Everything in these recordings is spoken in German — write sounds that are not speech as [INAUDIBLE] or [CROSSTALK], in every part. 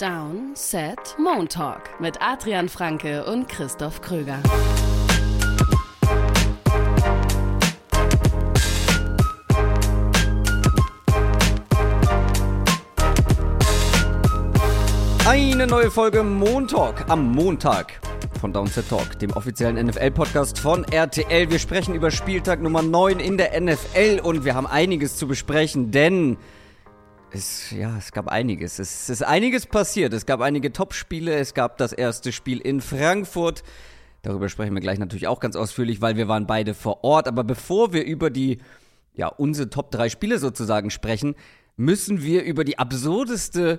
Down, Set, Montalk mit Adrian Franke und Christoph Kröger. Eine neue Folge Montalk am Montag von Downset Talk, dem offiziellen NFL-Podcast von RTL. Wir sprechen über Spieltag Nummer 9 in der NFL und wir haben einiges zu besprechen, denn es, ja, es gab einiges. Es ist einiges passiert. Es gab einige Topspiele. Es gab das erste Spiel in Frankfurt. Darüber sprechen wir gleich natürlich auch ganz ausführlich, weil wir waren beide vor Ort. Aber bevor wir über die, ja, unsere Top 3 Spiele sozusagen sprechen, müssen wir über die absurdeste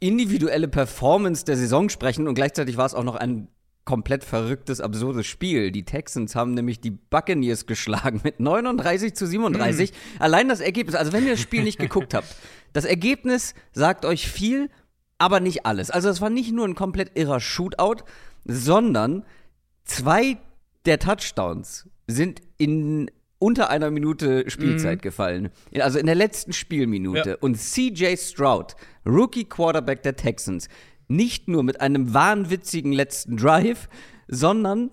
individuelle Performance der Saison sprechen. Und gleichzeitig war es auch noch ein komplett verrücktes, absurdes Spiel. Die Texans haben nämlich die Buccaneers geschlagen mit 39 zu 37. Mm. Allein das Ergebnis, also wenn ihr das Spiel nicht geguckt habt, [LAUGHS] das Ergebnis sagt euch viel, aber nicht alles. Also es war nicht nur ein komplett irrer Shootout, sondern zwei der Touchdowns sind in unter einer Minute Spielzeit mm. gefallen. Also in der letzten Spielminute. Ja. Und CJ Stroud, Rookie Quarterback der Texans, nicht nur mit einem wahnwitzigen letzten Drive, sondern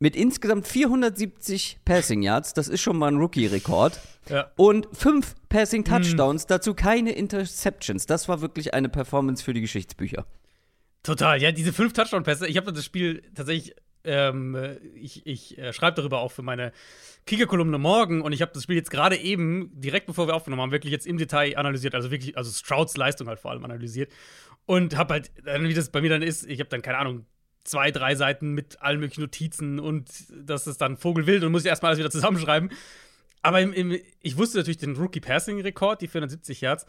mit insgesamt 470 Passing Yards, das ist schon mal ein Rookie-Rekord. Ja. Und fünf Passing Touchdowns, mhm. dazu keine Interceptions. Das war wirklich eine Performance für die Geschichtsbücher. Total, ja, diese fünf Touchdown-Pässe. Ich habe das Spiel tatsächlich, ähm, ich, ich äh, schreibe darüber auch für meine Kicker-Kolumne morgen und ich habe das Spiel jetzt gerade eben, direkt bevor wir aufgenommen haben, wirklich jetzt im Detail analysiert, also wirklich, also Strouds Leistung halt vor allem analysiert. Und habe halt, wie das bei mir dann ist, ich habe dann, keine Ahnung, zwei, drei Seiten mit allen möglichen Notizen und das ist dann Vogelwild und muss ich erstmal alles wieder zusammenschreiben. Aber im, im, ich wusste natürlich den Rookie-Passing-Rekord, die 470 Yards.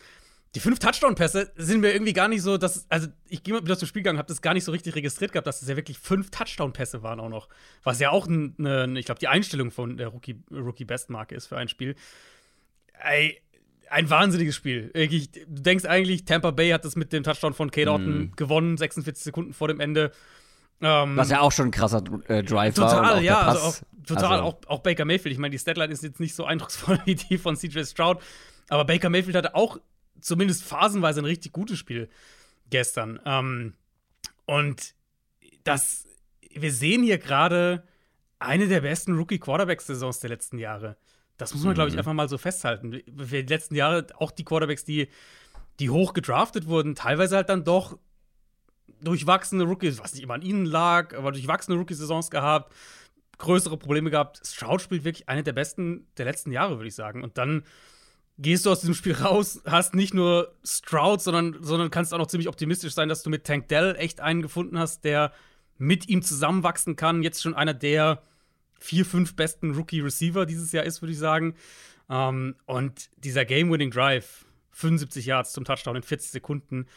Die fünf Touchdown-Pässe sind mir irgendwie gar nicht so, dass, also ich gehe mal wieder zum Spiel gegangen, habe das gar nicht so richtig registriert gehabt, dass es das ja wirklich fünf Touchdown-Pässe waren auch noch. Was ja auch eine, ich glaube, die Einstellung von der Rookie-Bestmarke Rookie ist für ein Spiel. Ey, ein wahnsinniges Spiel. du denkst eigentlich, Tampa Bay hat das mit dem Touchdown von Kate Orton mm. gewonnen, 46 Sekunden vor dem Ende. Ähm, Was ja auch schon ein krasser äh, Drive total, war. Total, ja. Also auch, total, also. auch, auch, Baker Mayfield. Ich meine, die Statline ist jetzt nicht so [LAUGHS] eindrucksvoll wie die von CJ Stroud. Aber Baker Mayfield hatte auch zumindest phasenweise ein richtig gutes Spiel gestern. Ähm, und das, wir sehen hier gerade eine der besten Rookie-Quarterback-Saisons der letzten Jahre. Das muss man, glaube ich, mhm. einfach mal so festhalten. Die letzten Jahre auch die Quarterbacks, die, die hoch gedraftet wurden, teilweise halt dann doch durchwachsene Rookies, was nicht immer an ihnen lag, aber durchwachsene Rookie-Saisons gehabt, größere Probleme gehabt. Stroud spielt wirklich eine der besten der letzten Jahre, würde ich sagen. Und dann gehst du aus diesem Spiel raus, hast nicht nur Stroud, sondern, sondern kannst auch noch ziemlich optimistisch sein, dass du mit Tank Dell echt einen gefunden hast, der mit ihm zusammenwachsen kann. Jetzt schon einer der vier, fünf besten Rookie-Receiver dieses Jahr ist, würde ich sagen. Ähm, und dieser Game-Winning Drive, 75 Yards zum Touchdown in 40 Sekunden.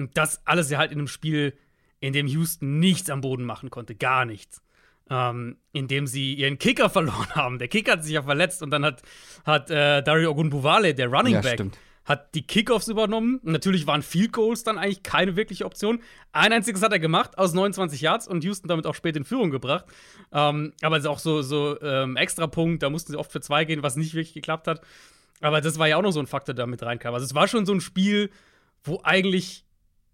Und das alles ja halt in einem Spiel, in dem Houston nichts am Boden machen konnte, gar nichts. Ähm, in dem sie ihren Kicker [LAUGHS] verloren haben. Der Kicker hat sich ja verletzt und dann hat, hat äh, Dario Ogunbowale, der Running ja, Back, stimmt hat die Kickoffs übernommen. Natürlich waren Field Goals dann eigentlich keine wirkliche Option. Ein einziges hat er gemacht aus 29 Yards und Houston damit auch spät in Führung gebracht. Ähm, aber es ist auch so, so ähm, extra Punkt, da mussten sie oft für zwei gehen, was nicht wirklich geklappt hat. Aber das war ja auch noch so ein Faktor, der damit reinkam. Also es war schon so ein Spiel, wo eigentlich,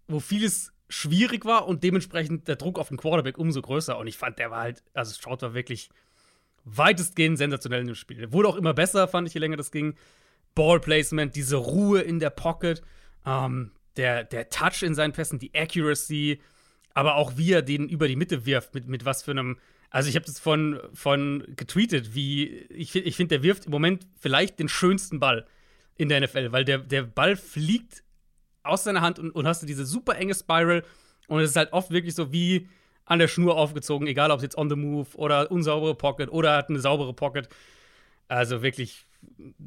wo vieles schwierig war und dementsprechend der Druck auf den Quarterback umso größer. Und ich fand, der war halt, also Stroud war wirklich weitestgehend sensationell in dem Spiel. Der wurde auch immer besser, fand ich, je länger das ging. Ballplacement, diese Ruhe in der Pocket, ähm, der, der Touch in seinen Pässen, die Accuracy, aber auch wie er den über die Mitte wirft, mit, mit was für einem. Also, ich habe das von, von getweetet, wie ich, ich finde, der wirft im Moment vielleicht den schönsten Ball in der NFL, weil der, der Ball fliegt aus seiner Hand und, und hast du diese super enge Spiral und es ist halt oft wirklich so wie an der Schnur aufgezogen, egal ob es jetzt on the move oder unsaubere Pocket oder hat eine saubere Pocket. Also wirklich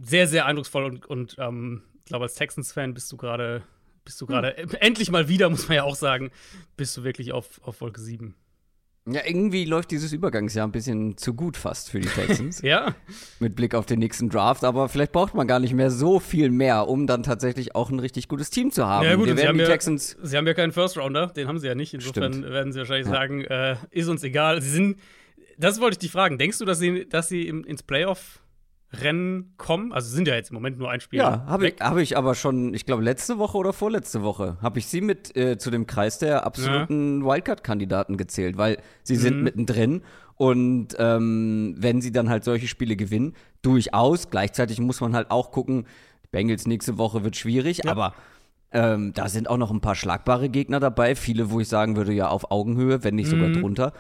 sehr, sehr eindrucksvoll und, und ähm, ich glaube, als Texans-Fan bist du gerade, bist du gerade, hm. endlich mal wieder, muss man ja auch sagen, bist du wirklich auf, auf Wolke 7. Ja, irgendwie läuft dieses Übergangsjahr ein bisschen zu gut fast für die Texans. [LAUGHS] ja. Mit Blick auf den nächsten Draft, aber vielleicht braucht man gar nicht mehr so viel mehr, um dann tatsächlich auch ein richtig gutes Team zu haben. Ja, gut, Wir werden die ja, Texans sie haben ja keinen First Rounder, den haben sie ja nicht. Insofern Stimmt. werden sie wahrscheinlich ja. sagen, äh, ist uns egal. Sie sind, das wollte ich dich fragen. Denkst du, dass sie, dass sie im, ins Playoff Rennen kommen? Also sind ja jetzt im Moment nur ein Spiel. Ja, habe ich, hab ich aber schon, ich glaube, letzte Woche oder vorletzte Woche habe ich sie mit äh, zu dem Kreis der absoluten ja. Wildcard-Kandidaten gezählt, weil sie sind mhm. mittendrin und ähm, wenn sie dann halt solche Spiele gewinnen, durchaus. Gleichzeitig muss man halt auch gucken, Bengals nächste Woche wird schwierig, ja. aber ähm, da sind auch noch ein paar schlagbare Gegner dabei. Viele, wo ich sagen würde, ja, auf Augenhöhe, wenn nicht sogar mhm. drunter.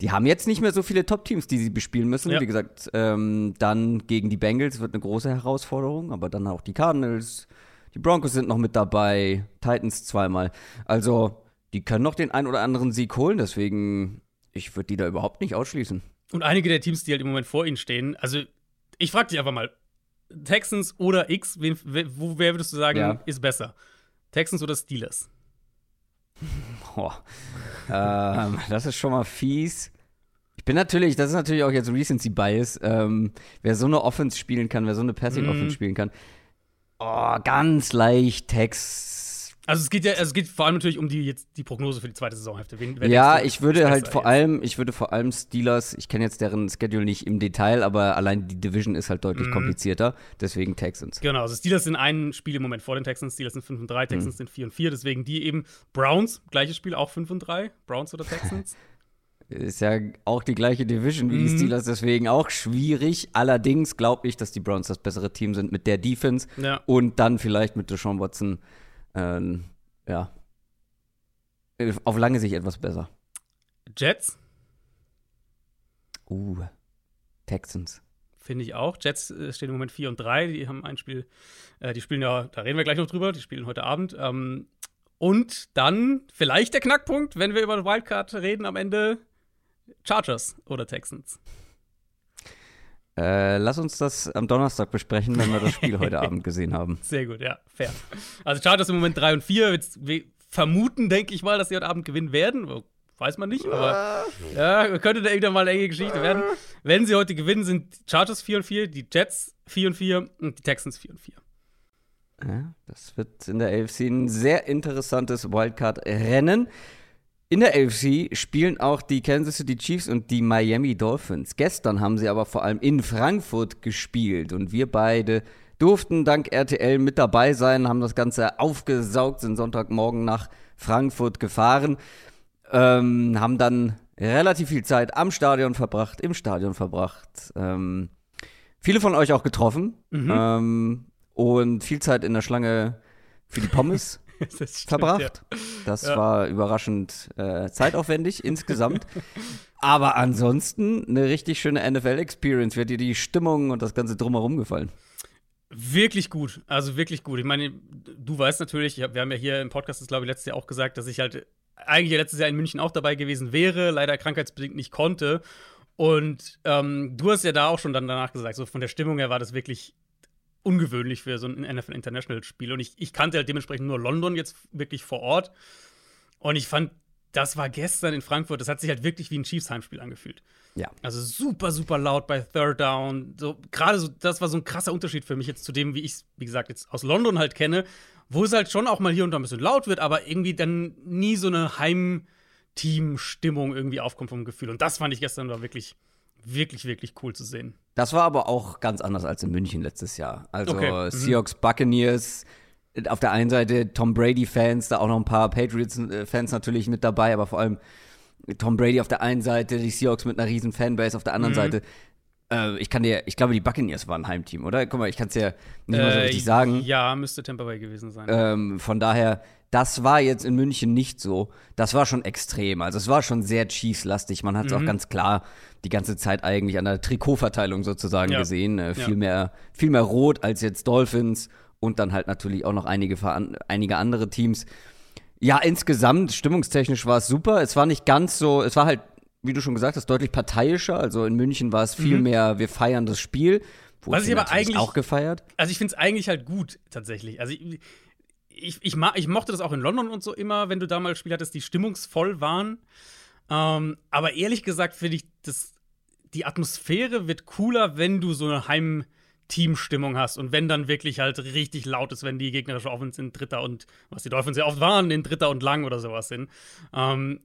Die haben jetzt nicht mehr so viele Top-Teams, die sie bespielen müssen. Ja. Wie gesagt, ähm, dann gegen die Bengals wird eine große Herausforderung, aber dann auch die Cardinals, die Broncos sind noch mit dabei, Titans zweimal. Also, die können noch den einen oder anderen Sieg holen, deswegen, ich würde die da überhaupt nicht ausschließen. Und einige der Teams, die halt im Moment vor ihnen stehen, also ich frage dich einfach mal, Texans oder X, wen, wer würdest du sagen, ja. ist besser? Texans oder Steelers? [LAUGHS] Ähm, das ist schon mal fies. Ich bin natürlich, das ist natürlich auch jetzt Recency Bias. Ähm, wer so eine Offense spielen kann, wer so eine Passing Offense mm. spielen kann, oh, ganz leicht Text also es geht ja, also es geht vor allem natürlich um die jetzt die Prognose für die zweite Saisonhälfte. Wen, ja, ich würde halt vor allem, ich würde vor allem Steelers, ich kenne jetzt deren Schedule nicht im Detail, aber allein die Division ist halt deutlich mhm. komplizierter, deswegen Texans. Genau, also Steelers sind ein Spiel im Moment vor den Texans, Steelers sind 5 und 3, Texans mhm. sind 4 und 4, deswegen die eben Browns, gleiches Spiel, auch 5 und 3, Browns oder Texans. [LAUGHS] ist ja auch die gleiche Division wie mhm. die Steelers, deswegen auch schwierig. Allerdings glaube ich, dass die Browns das bessere Team sind mit der Defense ja. und dann vielleicht mit Deshaun Watson ähm, ja, auf lange Sicht etwas besser. Jets? Uh, Texans. Finde ich auch. Jets äh, stehen im Moment 4 und 3. Die haben ein Spiel, äh, die spielen ja, da reden wir gleich noch drüber, die spielen heute Abend. Ähm, und dann vielleicht der Knackpunkt, wenn wir über Wildcard reden am Ende: Chargers oder Texans. Äh, lass uns das am Donnerstag besprechen, wenn wir das Spiel heute [LAUGHS] Abend gesehen haben. Sehr gut, ja, fair. Also Chargers im Moment 3 und 4. Jetzt, wir vermuten, denke ich mal, dass sie heute Abend gewinnen werden. Weiß man nicht, aber ja, könnte da irgendwann mal eine enge Geschichte werden. Wenn sie heute gewinnen, sind Chargers 4 und 4, die Jets 4 und 4 und die Texans 4 und 4. Ja, das wird in der AFC ein sehr interessantes Wildcard-Rennen. In der AFC spielen auch die Kansas City Chiefs und die Miami Dolphins. Gestern haben sie aber vor allem in Frankfurt gespielt und wir beide durften dank RTL mit dabei sein, haben das Ganze aufgesaugt, sind Sonntagmorgen nach Frankfurt gefahren, ähm, haben dann relativ viel Zeit am Stadion verbracht, im Stadion verbracht. Ähm, viele von euch auch getroffen mhm. ähm, und viel Zeit in der Schlange für die Pommes [LAUGHS] [LAUGHS] stimmt, verbracht. Ja. Das ja. war überraschend äh, zeitaufwendig [LAUGHS] insgesamt. Aber ansonsten eine richtig schöne NFL-Experience. Wird dir die Stimmung und das Ganze drumherum gefallen? Wirklich gut, also wirklich gut. Ich meine, du weißt natürlich, wir haben ja hier im Podcast, das glaube ich, letztes Jahr auch gesagt, dass ich halt eigentlich letztes Jahr in München auch dabei gewesen wäre, leider krankheitsbedingt nicht konnte. Und ähm, du hast ja da auch schon dann danach gesagt, so von der Stimmung her war das wirklich ungewöhnlich für so ein NFL International Spiel. Und ich, ich kannte halt dementsprechend nur London jetzt wirklich vor Ort. Und ich fand, das war gestern in Frankfurt, das hat sich halt wirklich wie ein Chiefs Heimspiel angefühlt. Ja. Also super, super laut bei Third Down. So, gerade so, das war so ein krasser Unterschied für mich jetzt zu dem, wie ich es, wie gesagt, jetzt aus London halt kenne, wo es halt schon auch mal hier und da ein bisschen laut wird, aber irgendwie dann nie so eine Heimteam-Stimmung irgendwie aufkommt vom Gefühl. Und das fand ich gestern war wirklich wirklich, wirklich cool zu sehen. Das war aber auch ganz anders als in München letztes Jahr. Also okay. Mhm. Seahawks Buccaneers, auf der einen Seite Tom Brady-Fans, da auch noch ein paar Patriots-Fans natürlich mit dabei, aber vor allem Tom Brady auf der einen Seite, die Seahawks mit einer riesen Fanbase auf der anderen mhm. Seite. Äh, ich kann dir, ich glaube, die Buccaneers waren ein Heimteam, oder? Guck mal, ich kann es dir nicht äh, mal so richtig sagen. Ja, müsste Tampa Bay gewesen sein. Ähm, von daher, das war jetzt in München nicht so. Das war schon extrem. Also es war schon sehr Chiefs-lastig. Man hat es mhm. auch ganz klar die ganze Zeit eigentlich an der Trikotverteilung sozusagen ja. gesehen. Äh, viel, ja. mehr, viel mehr rot als jetzt Dolphins und dann halt natürlich auch noch einige, einige andere Teams. Ja, insgesamt, stimmungstechnisch war es super. Es war nicht ganz so, es war halt, wie du schon gesagt hast, deutlich parteiischer. Also in München war es viel mhm. mehr, wir feiern das Spiel. Was ich aber eigentlich auch gefeiert. Also ich finde es eigentlich halt gut, tatsächlich. Also ich, ich, ich, ich, mochte das auch in London und so immer, wenn du da mal Spiele hattest, die stimmungsvoll waren. Ähm, aber ehrlich gesagt finde ich, das, die Atmosphäre wird cooler, wenn du so eine Heim-Team-Stimmung hast und wenn dann wirklich halt richtig laut ist, wenn die gegnerische Offense in Dritter und, was die Dolphins ja oft waren, in Dritter und Lang oder sowas sind. Ähm,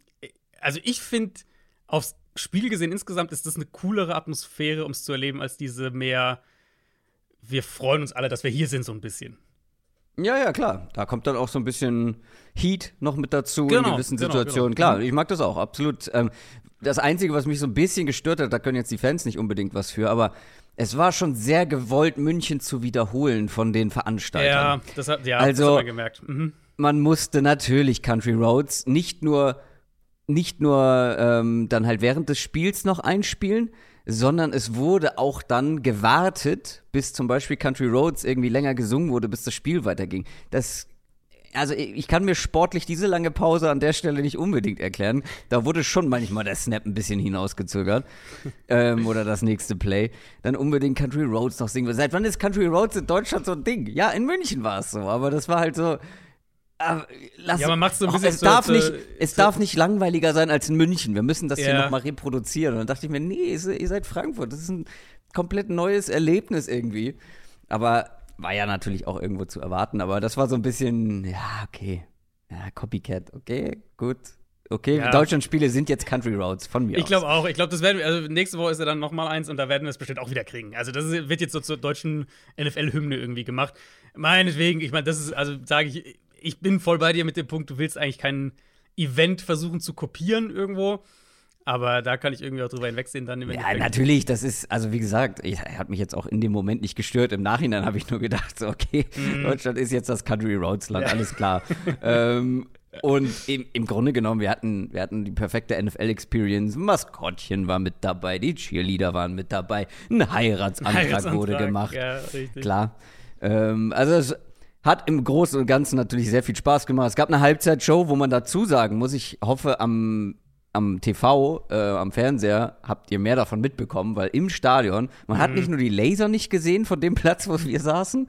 also ich finde, aufs Spiel gesehen insgesamt ist das eine coolere Atmosphäre, um es zu erleben, als diese mehr wir freuen uns alle, dass wir hier sind, so ein bisschen. Ja, ja, klar. Da kommt dann auch so ein bisschen Heat noch mit dazu genau, in gewissen genau, Situationen. Genau, klar, mhm. ich mag das auch, absolut. Ähm, das Einzige, was mich so ein bisschen gestört hat, da können jetzt die Fans nicht unbedingt was für, aber es war schon sehr gewollt, München zu wiederholen von den Veranstaltern. Ja, das hat, ja, also, das hat man gemerkt. Mhm. Man musste natürlich Country Roads nicht nur, nicht nur ähm, dann halt während des Spiels noch einspielen, sondern es wurde auch dann gewartet, bis zum Beispiel Country Roads irgendwie länger gesungen wurde, bis das Spiel weiterging. Das also ich kann mir sportlich diese lange Pause an der Stelle nicht unbedingt erklären. Da wurde schon manchmal der Snap ein bisschen hinausgezögert. [LAUGHS] ähm, oder das nächste Play. Dann unbedingt Country Roads noch singen. Seit wann ist Country Roads in Deutschland so ein Ding? Ja, in München war es so, aber das war halt so. Aber lass, ja, man macht so ein bisschen. es, darf, nicht, es darf nicht langweiliger sein als in München. Wir müssen das ja. hier nochmal reproduzieren. Und dann dachte ich mir, nee, ihr seid Frankfurt. Das ist ein komplett neues Erlebnis irgendwie. Aber war ja natürlich auch irgendwo zu erwarten. Aber das war so ein bisschen, ja, okay. Ja, Copycat, okay, gut. Okay, ja. Deutschland-Spiele sind jetzt Country Roads von mir Ich glaube auch. Ich glaube, das werden wir, also nächste Woche ist ja dann nochmal eins und da werden wir es bestimmt auch wieder kriegen. Also das wird jetzt so zur deutschen NFL-Hymne irgendwie gemacht. Meinetwegen, ich meine, das ist, also sage ich, ich bin voll bei dir mit dem Punkt, du willst eigentlich kein Event versuchen zu kopieren irgendwo. Aber da kann ich irgendwie auch drüber hinwegsehen dann im Ja, natürlich, das ist, also wie gesagt, ich, er hat mich jetzt auch in dem Moment nicht gestört. Im Nachhinein habe ich nur gedacht, so, okay, mm. Deutschland ist jetzt das Country Roads Land, ja. alles klar. [LAUGHS] ähm, und im, im, Grunde genommen, wir hatten, wir hatten die perfekte NFL-Experience. Maskottchen war mit dabei, die Cheerleader waren mit dabei, ein Heiratsantrag, Heiratsantrag wurde gemacht. Ja, richtig. Klar. Ähm, also es hat im Großen und Ganzen natürlich sehr viel Spaß gemacht. Es gab eine Halbzeitshow, wo man dazu sagen muss, ich hoffe, am, am TV, äh, am Fernseher habt ihr mehr davon mitbekommen, weil im Stadion, man mhm. hat nicht nur die Laser nicht gesehen von dem [LAUGHS] Platz, wo wir saßen,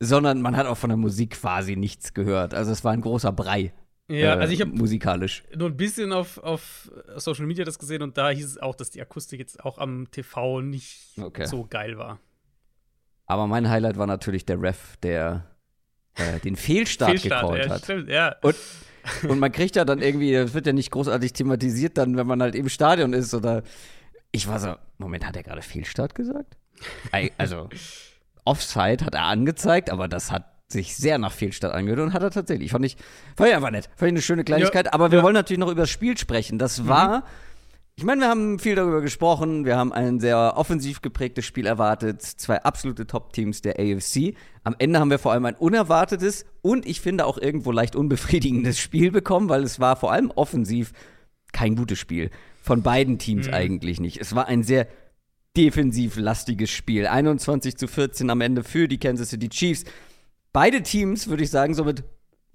sondern man hat auch von der Musik quasi nichts gehört. Also es war ein großer Brei. Ja, äh, also ich habe musikalisch nur ein bisschen auf, auf Social Media das gesehen und da hieß es auch, dass die Akustik jetzt auch am TV nicht okay. so geil war. Aber mein Highlight war natürlich der Ref, der äh, den Fehlstart, Fehlstart gecallt ja, hat. Stimmt, ja. Und, und man kriegt ja dann irgendwie, das wird ja nicht großartig thematisiert, dann, wenn man halt im Stadion ist oder. Ich war so, Moment, hat er gerade Fehlstart gesagt? Also, Offside hat er angezeigt, aber das hat sich sehr nach Fehlstart angehört und hat er tatsächlich. Fand ich, fand ich einfach nett. Fand ich eine schöne Kleinigkeit. Ja, aber wir ja. wollen natürlich noch über das Spiel sprechen. Das mhm. Ich meine, wir haben viel darüber gesprochen. Wir haben ein sehr offensiv geprägtes Spiel erwartet. Zwei absolute Top-Teams der AFC. Am Ende haben wir vor allem ein unerwartetes und ich finde auch irgendwo leicht unbefriedigendes Spiel bekommen, weil es war vor allem offensiv kein gutes Spiel. Von beiden Teams mhm. eigentlich nicht. Es war ein sehr defensiv lastiges Spiel. 21 zu 14 am Ende für die Kansas City Chiefs. Beide Teams, würde ich sagen, so mit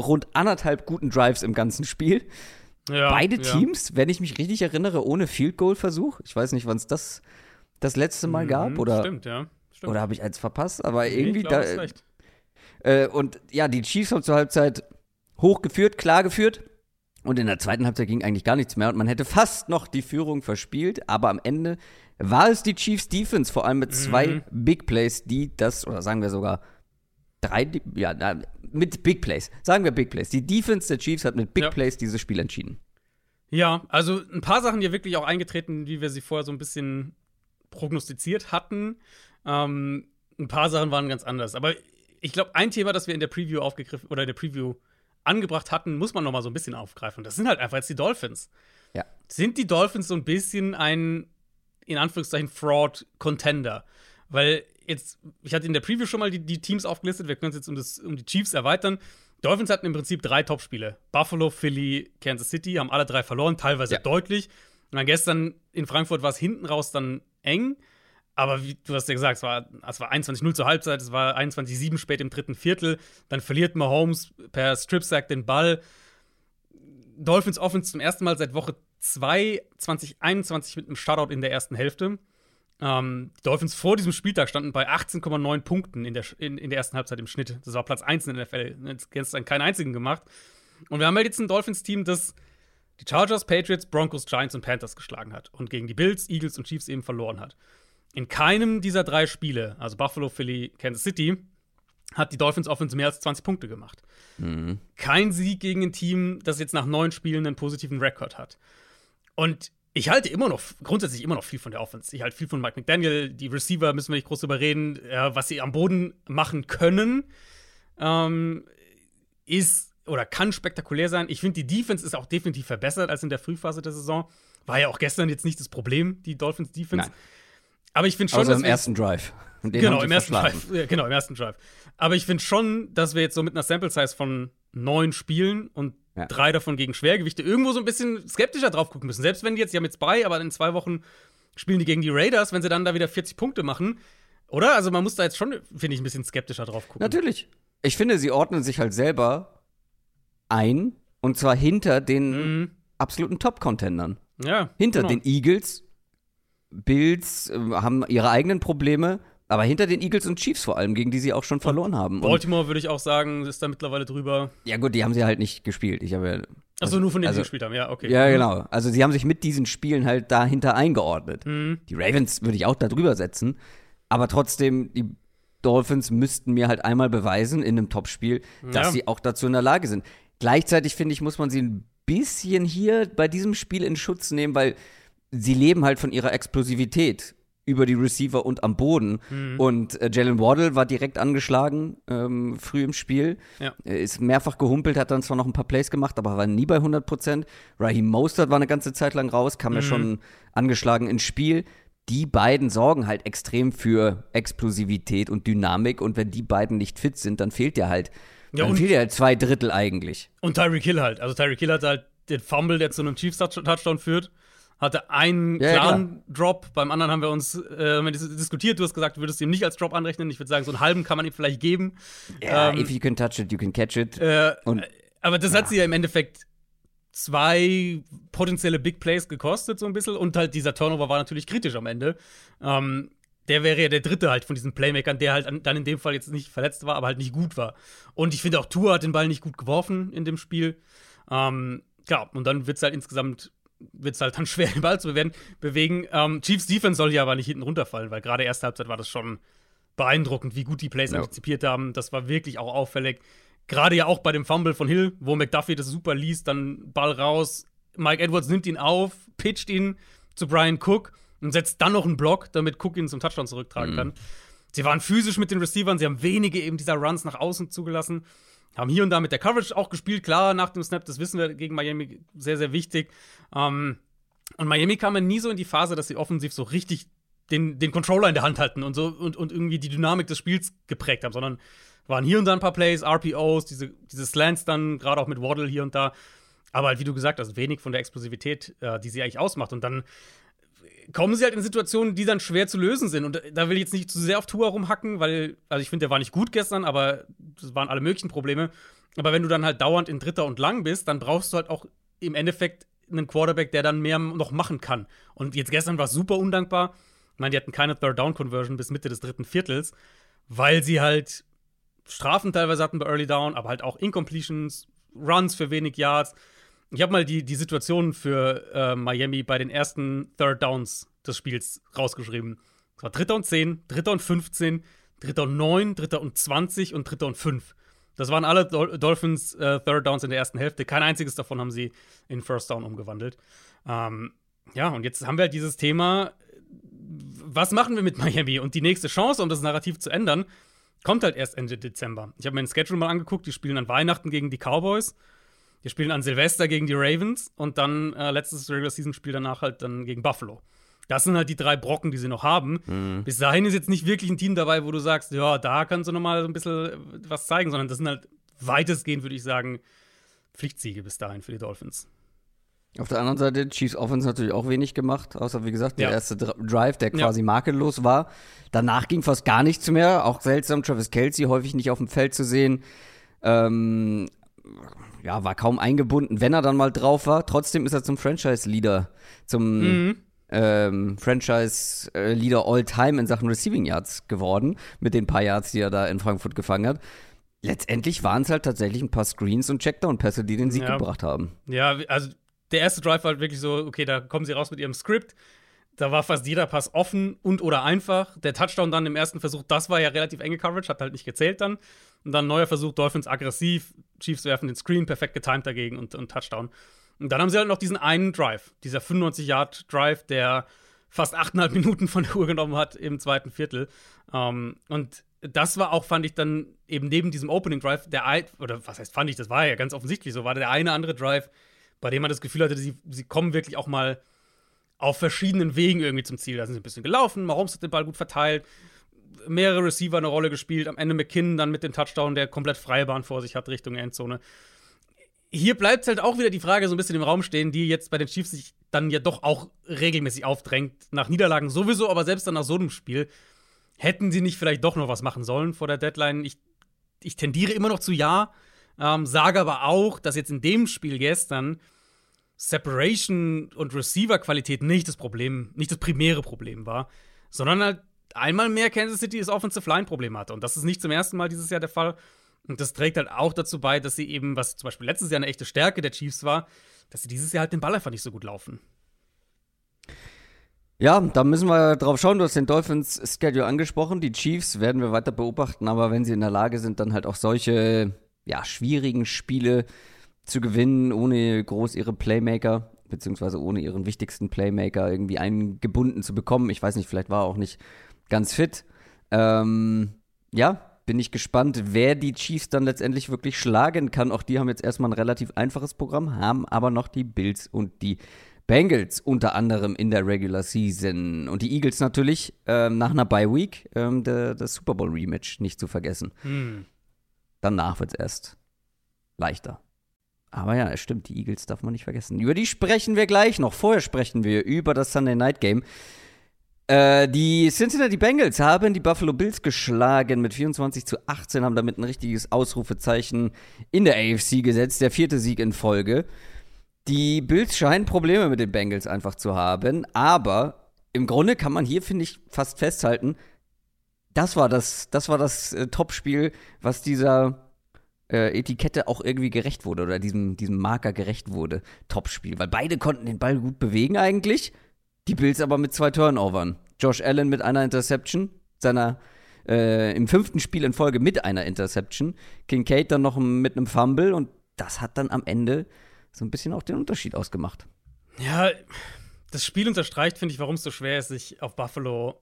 rund anderthalb guten Drives im ganzen Spiel. Ja, Beide ja. Teams, wenn ich mich richtig erinnere, ohne Field Goal Versuch. Ich weiß nicht, wann es das das letzte Mal mhm, gab oder Stimmt, ja. Stimmt. Oder habe ich eins verpasst, aber irgendwie glaub, da äh, und ja, die Chiefs haben zur Halbzeit hochgeführt, klar geführt. Und in der zweiten Halbzeit ging eigentlich gar nichts mehr und man hätte fast noch die Führung verspielt, aber am Ende war es die Chiefs Defense, vor allem mit zwei mhm. Big Plays, die das, oder sagen wir sogar drei, ja, mit Big Plays. Sagen wir Big Plays. Die Defense der Chiefs hat mit Big ja. Plays dieses Spiel entschieden. Ja, also ein paar Sachen hier wirklich auch eingetreten, wie wir sie vorher so ein bisschen prognostiziert hatten. Ähm, ein paar Sachen waren ganz anders. Aber ich glaube, ein Thema, das wir in der Preview aufgegriffen oder in der Preview angebracht hatten, muss man noch mal so ein bisschen aufgreifen. Das sind halt einfach jetzt die Dolphins. Ja. Sind die Dolphins so ein bisschen ein, in Anführungszeichen, Fraud-Contender? Weil jetzt, ich hatte in der Preview schon mal die, die Teams aufgelistet, wir können es jetzt um, das, um die Chiefs erweitern. Dolphins hatten im Prinzip drei Topspiele. Buffalo, Philly, Kansas City haben alle drei verloren, teilweise ja. deutlich. Und dann gestern in Frankfurt war es hinten raus dann eng. Aber wie du hast ja gesagt, es war, es war 21-0 zur Halbzeit, es war 21-7 spät im dritten Viertel. Dann verliert Mahomes per Strip-Sack den Ball. Dolphins Offense zum ersten Mal seit Woche 2 2021 mit einem Shutout in der ersten Hälfte. Ähm, die Dolphins vor diesem Spieltag standen bei 18,9 Punkten in der, in, in der ersten Halbzeit im Schnitt. Das war Platz 1 in der NFL. Jetzt gestern keinen einzigen gemacht. Und wir haben halt jetzt ein Dolphins-Team, das die Chargers, Patriots, Broncos, Giants und Panthers geschlagen hat und gegen die Bills, Eagles und Chiefs eben verloren hat. In keinem dieser drei Spiele, also Buffalo, Philly, Kansas City, hat die Dolphins Offense mehr als 20 Punkte gemacht. Mhm. Kein Sieg gegen ein Team, das jetzt nach neun Spielen einen positiven Rekord hat. Und ich halte immer noch, grundsätzlich immer noch viel von der Offense. Ich halte viel von Mike McDaniel. Die Receiver müssen wir nicht groß überreden. Ja, was sie am Boden machen können, ähm, ist oder kann spektakulär sein. Ich finde, die Defense ist auch definitiv verbessert als in der Frühphase der Saison. War ja auch gestern jetzt nicht das Problem, die Dolphins Defense. Nein. Aber ich finde schon, dass im ersten Drive. Genau im ersten Drive. Ja, genau, im ersten Drive. Aber ich finde schon, dass wir jetzt so mit einer Sample Size von neun Spielen und ja. drei davon gegen Schwergewichte irgendwo so ein bisschen skeptischer drauf gucken müssen. Selbst wenn die jetzt, die haben jetzt bei, aber in zwei Wochen spielen die gegen die Raiders, wenn sie dann da wieder 40 Punkte machen. Oder? Also man muss da jetzt schon, finde ich, ein bisschen skeptischer drauf gucken. Natürlich. Ich finde, sie ordnen sich halt selber ein und zwar hinter den mhm. absoluten Top-Contendern. Ja. Hinter genau. den Eagles, Bills äh, haben ihre eigenen Probleme, aber hinter den Eagles und Chiefs vor allem, gegen die sie auch schon verloren haben. Baltimore würde ich auch sagen, ist da mittlerweile drüber. Ja, gut, die haben sie halt nicht gespielt. Ich habe ja. Also, Achso, nur von denen, also, die gespielt haben, ja, okay. Ja, genau. Also sie haben sich mit diesen Spielen halt dahinter eingeordnet. Mhm. Die Ravens würde ich auch da drüber setzen. Aber trotzdem, die Dolphins müssten mir halt einmal beweisen in einem Topspiel, dass ja. sie auch dazu in der Lage sind. Gleichzeitig finde ich, muss man sie ein bisschen hier bei diesem Spiel in Schutz nehmen, weil sie leben halt von ihrer Explosivität über die Receiver und am Boden. Mhm. Und äh, Jalen Waddle war direkt angeschlagen ähm, früh im Spiel. Ja. Ist mehrfach gehumpelt, hat dann zwar noch ein paar Plays gemacht, aber war nie bei 100 Prozent. Raheem Mostert war eine ganze Zeit lang raus, kam mhm. ja schon angeschlagen ins Spiel. Die beiden sorgen halt extrem für Explosivität und Dynamik. Und wenn die beiden nicht fit sind, dann fehlt dir halt, ja, dann fehlt dir halt zwei Drittel eigentlich. Und Tyreek Hill halt. Also Tyreek Hill hat halt den Fumble, der zu einem Chiefs-Touchdown führt hatte einen ja, klaren ja, Drop, beim anderen haben wir uns äh, diskutiert. Du hast gesagt, du würdest ihm nicht als Drop anrechnen. Ich würde sagen, so einen halben kann man ihm vielleicht geben. Ja, ähm, if you can touch it, you can catch it. Äh, Und, aber das ja. hat sie ja im Endeffekt zwei potenzielle Big Plays gekostet, so ein bisschen. Und halt dieser Turnover war natürlich kritisch am Ende. Ähm, der wäre ja der dritte halt von diesen Playmakern, der halt dann in dem Fall jetzt nicht verletzt war, aber halt nicht gut war. Und ich finde auch Tour hat den Ball nicht gut geworfen in dem Spiel. Ähm, ja, und dann wird es halt insgesamt wird es halt dann [LAUGHS] schwer, den Ball zu bewegen. Ähm, Chiefs Defense soll ja aber nicht hinten runterfallen, weil gerade erste Halbzeit war das schon beeindruckend, wie gut die Plays ja. antizipiert haben. Das war wirklich auch auffällig. Gerade ja auch bei dem Fumble von Hill, wo McDuffie das super liest, dann Ball raus. Mike Edwards nimmt ihn auf, pitcht ihn zu Brian Cook und setzt dann noch einen Block, damit Cook ihn zum Touchdown zurücktragen mhm. kann. Sie waren physisch mit den Receivern, sie haben wenige eben dieser Runs nach außen zugelassen. Haben hier und da mit der Coverage auch gespielt, klar, nach dem Snap, das wissen wir gegen Miami sehr, sehr wichtig. Ähm, und Miami kam ja nie so in die Phase, dass sie offensiv so richtig den, den Controller in der Hand hatten und so und, und irgendwie die Dynamik des Spiels geprägt haben, sondern waren hier und da ein paar Plays, RPOs, diese, diese Slants dann, gerade auch mit Waddle hier und da. Aber halt, wie du gesagt hast, wenig von der Explosivität, äh, die sie eigentlich ausmacht. Und dann kommen sie halt in Situationen, die dann schwer zu lösen sind. Und da will ich jetzt nicht zu sehr auf Tour rumhacken, weil, also ich finde, der war nicht gut gestern, aber das waren alle möglichen Probleme. Aber wenn du dann halt dauernd in Dritter und Lang bist, dann brauchst du halt auch im Endeffekt einen Quarterback, der dann mehr noch machen kann. Und jetzt gestern war es super undankbar. Ich meine, die hatten keine Third-Down-Conversion bis Mitte des dritten Viertels, weil sie halt Strafen teilweise hatten bei Early Down, aber halt auch Incompletions, Runs für wenig Yards. Ich habe mal die, die Situation für äh, Miami bei den ersten Third Downs des Spiels rausgeschrieben. Es war Dritter und 10, Dritter und 15, Dritter und 9, Dritter und 20 und Dritter und 5. Das waren alle Dol Dolphins äh, Third Downs in der ersten Hälfte. Kein einziges davon haben sie in First Down umgewandelt. Ähm, ja, und jetzt haben wir halt dieses Thema, was machen wir mit Miami? Und die nächste Chance, um das Narrativ zu ändern, kommt halt erst Ende Dezember. Ich habe mir den Schedule mal angeguckt, die spielen an Weihnachten gegen die Cowboys. Wir spielen an Silvester gegen die Ravens und dann äh, letztes Regular Season Spiel danach halt dann gegen Buffalo. Das sind halt die drei Brocken, die sie noch haben. Mhm. Bis dahin ist jetzt nicht wirklich ein Team dabei, wo du sagst, ja, da kannst du noch mal ein bisschen was zeigen, sondern das sind halt weitestgehend, würde ich sagen, Pflichtsiege bis dahin für die Dolphins. Auf der anderen Seite, Chiefs Offense natürlich auch wenig gemacht, außer wie gesagt, der ja. erste Drive, der quasi ja. makellos war. Danach ging fast gar nichts mehr. Auch seltsam, Travis Kelsey häufig nicht auf dem Feld zu sehen. Ähm, ja, war kaum eingebunden, wenn er dann mal drauf war. Trotzdem ist er zum Franchise-Leader, zum mhm. ähm, Franchise-Leader All-Time in Sachen Receiving Yards geworden, mit den paar Yards, die er da in Frankfurt gefangen hat. Letztendlich waren es halt tatsächlich ein paar Screens und Checkdown-Pässe, die den Sieg ja. gebracht haben. Ja, also der erste Drive war halt wirklich so, okay, da kommen sie raus mit ihrem Skript. Da war fast jeder Pass offen und oder einfach. Der Touchdown dann im ersten Versuch, das war ja relativ enge Coverage, hat halt nicht gezählt dann. Und dann neuer Versuch, Dolphins aggressiv, Chiefs werfen den Screen, perfekt getimed dagegen und, und Touchdown. Und dann haben sie halt noch diesen einen Drive, dieser 95-Yard-Drive, der fast 8,5 Minuten von der Uhr genommen hat im zweiten Viertel. Ähm, und das war auch, fand ich dann eben neben diesem Opening Drive, der ein, oder was heißt fand ich, das war ja ganz offensichtlich so, war der eine andere Drive, bei dem man das Gefühl hatte, sie, sie kommen wirklich auch mal auf verschiedenen Wegen irgendwie zum Ziel. Da sind sie ein bisschen gelaufen, Mahomes hat den Ball gut verteilt, mehrere Receiver eine Rolle gespielt, am Ende McKinnon dann mit dem Touchdown, der komplett freie Bahn vor sich hat Richtung Endzone. Hier bleibt halt auch wieder die Frage so ein bisschen im Raum stehen, die jetzt bei den Chiefs sich dann ja doch auch regelmäßig aufdrängt. Nach Niederlagen sowieso, aber selbst dann nach so einem Spiel hätten sie nicht vielleicht doch noch was machen sollen vor der Deadline. Ich, ich tendiere immer noch zu ja, ähm, sage aber auch, dass jetzt in dem Spiel gestern Separation und Receiver-Qualität nicht das Problem, nicht das primäre Problem war, sondern halt einmal mehr Kansas City das Offensive Line-Problem hatte. Und das ist nicht zum ersten Mal dieses Jahr der Fall. Und das trägt halt auch dazu bei, dass sie eben, was zum Beispiel letztes Jahr eine echte Stärke der Chiefs war, dass sie dieses Jahr halt den Ball einfach nicht so gut laufen. Ja, da müssen wir drauf schauen. Du hast den Dolphins Schedule angesprochen. Die Chiefs werden wir weiter beobachten, aber wenn sie in der Lage sind, dann halt auch solche ja, schwierigen Spiele zu gewinnen, ohne groß ihre Playmaker, beziehungsweise ohne ihren wichtigsten Playmaker irgendwie eingebunden zu bekommen. Ich weiß nicht, vielleicht war auch nicht ganz fit. Ähm, ja, bin ich gespannt, wer die Chiefs dann letztendlich wirklich schlagen kann. Auch die haben jetzt erstmal ein relativ einfaches Programm, haben aber noch die Bills und die Bengals unter anderem in der Regular Season. Und die Eagles natürlich ähm, nach einer Bye Week ähm, das Super Bowl Rematch nicht zu vergessen. Hm. Danach wird es erst leichter. Aber ja, es stimmt, die Eagles darf man nicht vergessen. Über die sprechen wir gleich noch. Vorher sprechen wir über das Sunday Night Game. Äh, die Cincinnati Bengals haben die Buffalo Bills geschlagen mit 24 zu 18, haben damit ein richtiges Ausrufezeichen in der AFC gesetzt. Der vierte Sieg in Folge. Die Bills scheinen Probleme mit den Bengals einfach zu haben, aber im Grunde kann man hier, finde ich, fast festhalten, das war das, das war das äh, Topspiel, was dieser äh, Etikette auch irgendwie gerecht wurde oder diesem, diesem Marker gerecht wurde. Topspiel, weil beide konnten den Ball gut bewegen eigentlich. Die Bills aber mit zwei Turnovern. Josh Allen mit einer Interception, seiner äh, im fünften Spiel in Folge mit einer Interception. Kincaid dann noch mit einem Fumble und das hat dann am Ende so ein bisschen auch den Unterschied ausgemacht. Ja, das Spiel unterstreicht, finde ich, warum es so schwer ist, sich auf Buffalo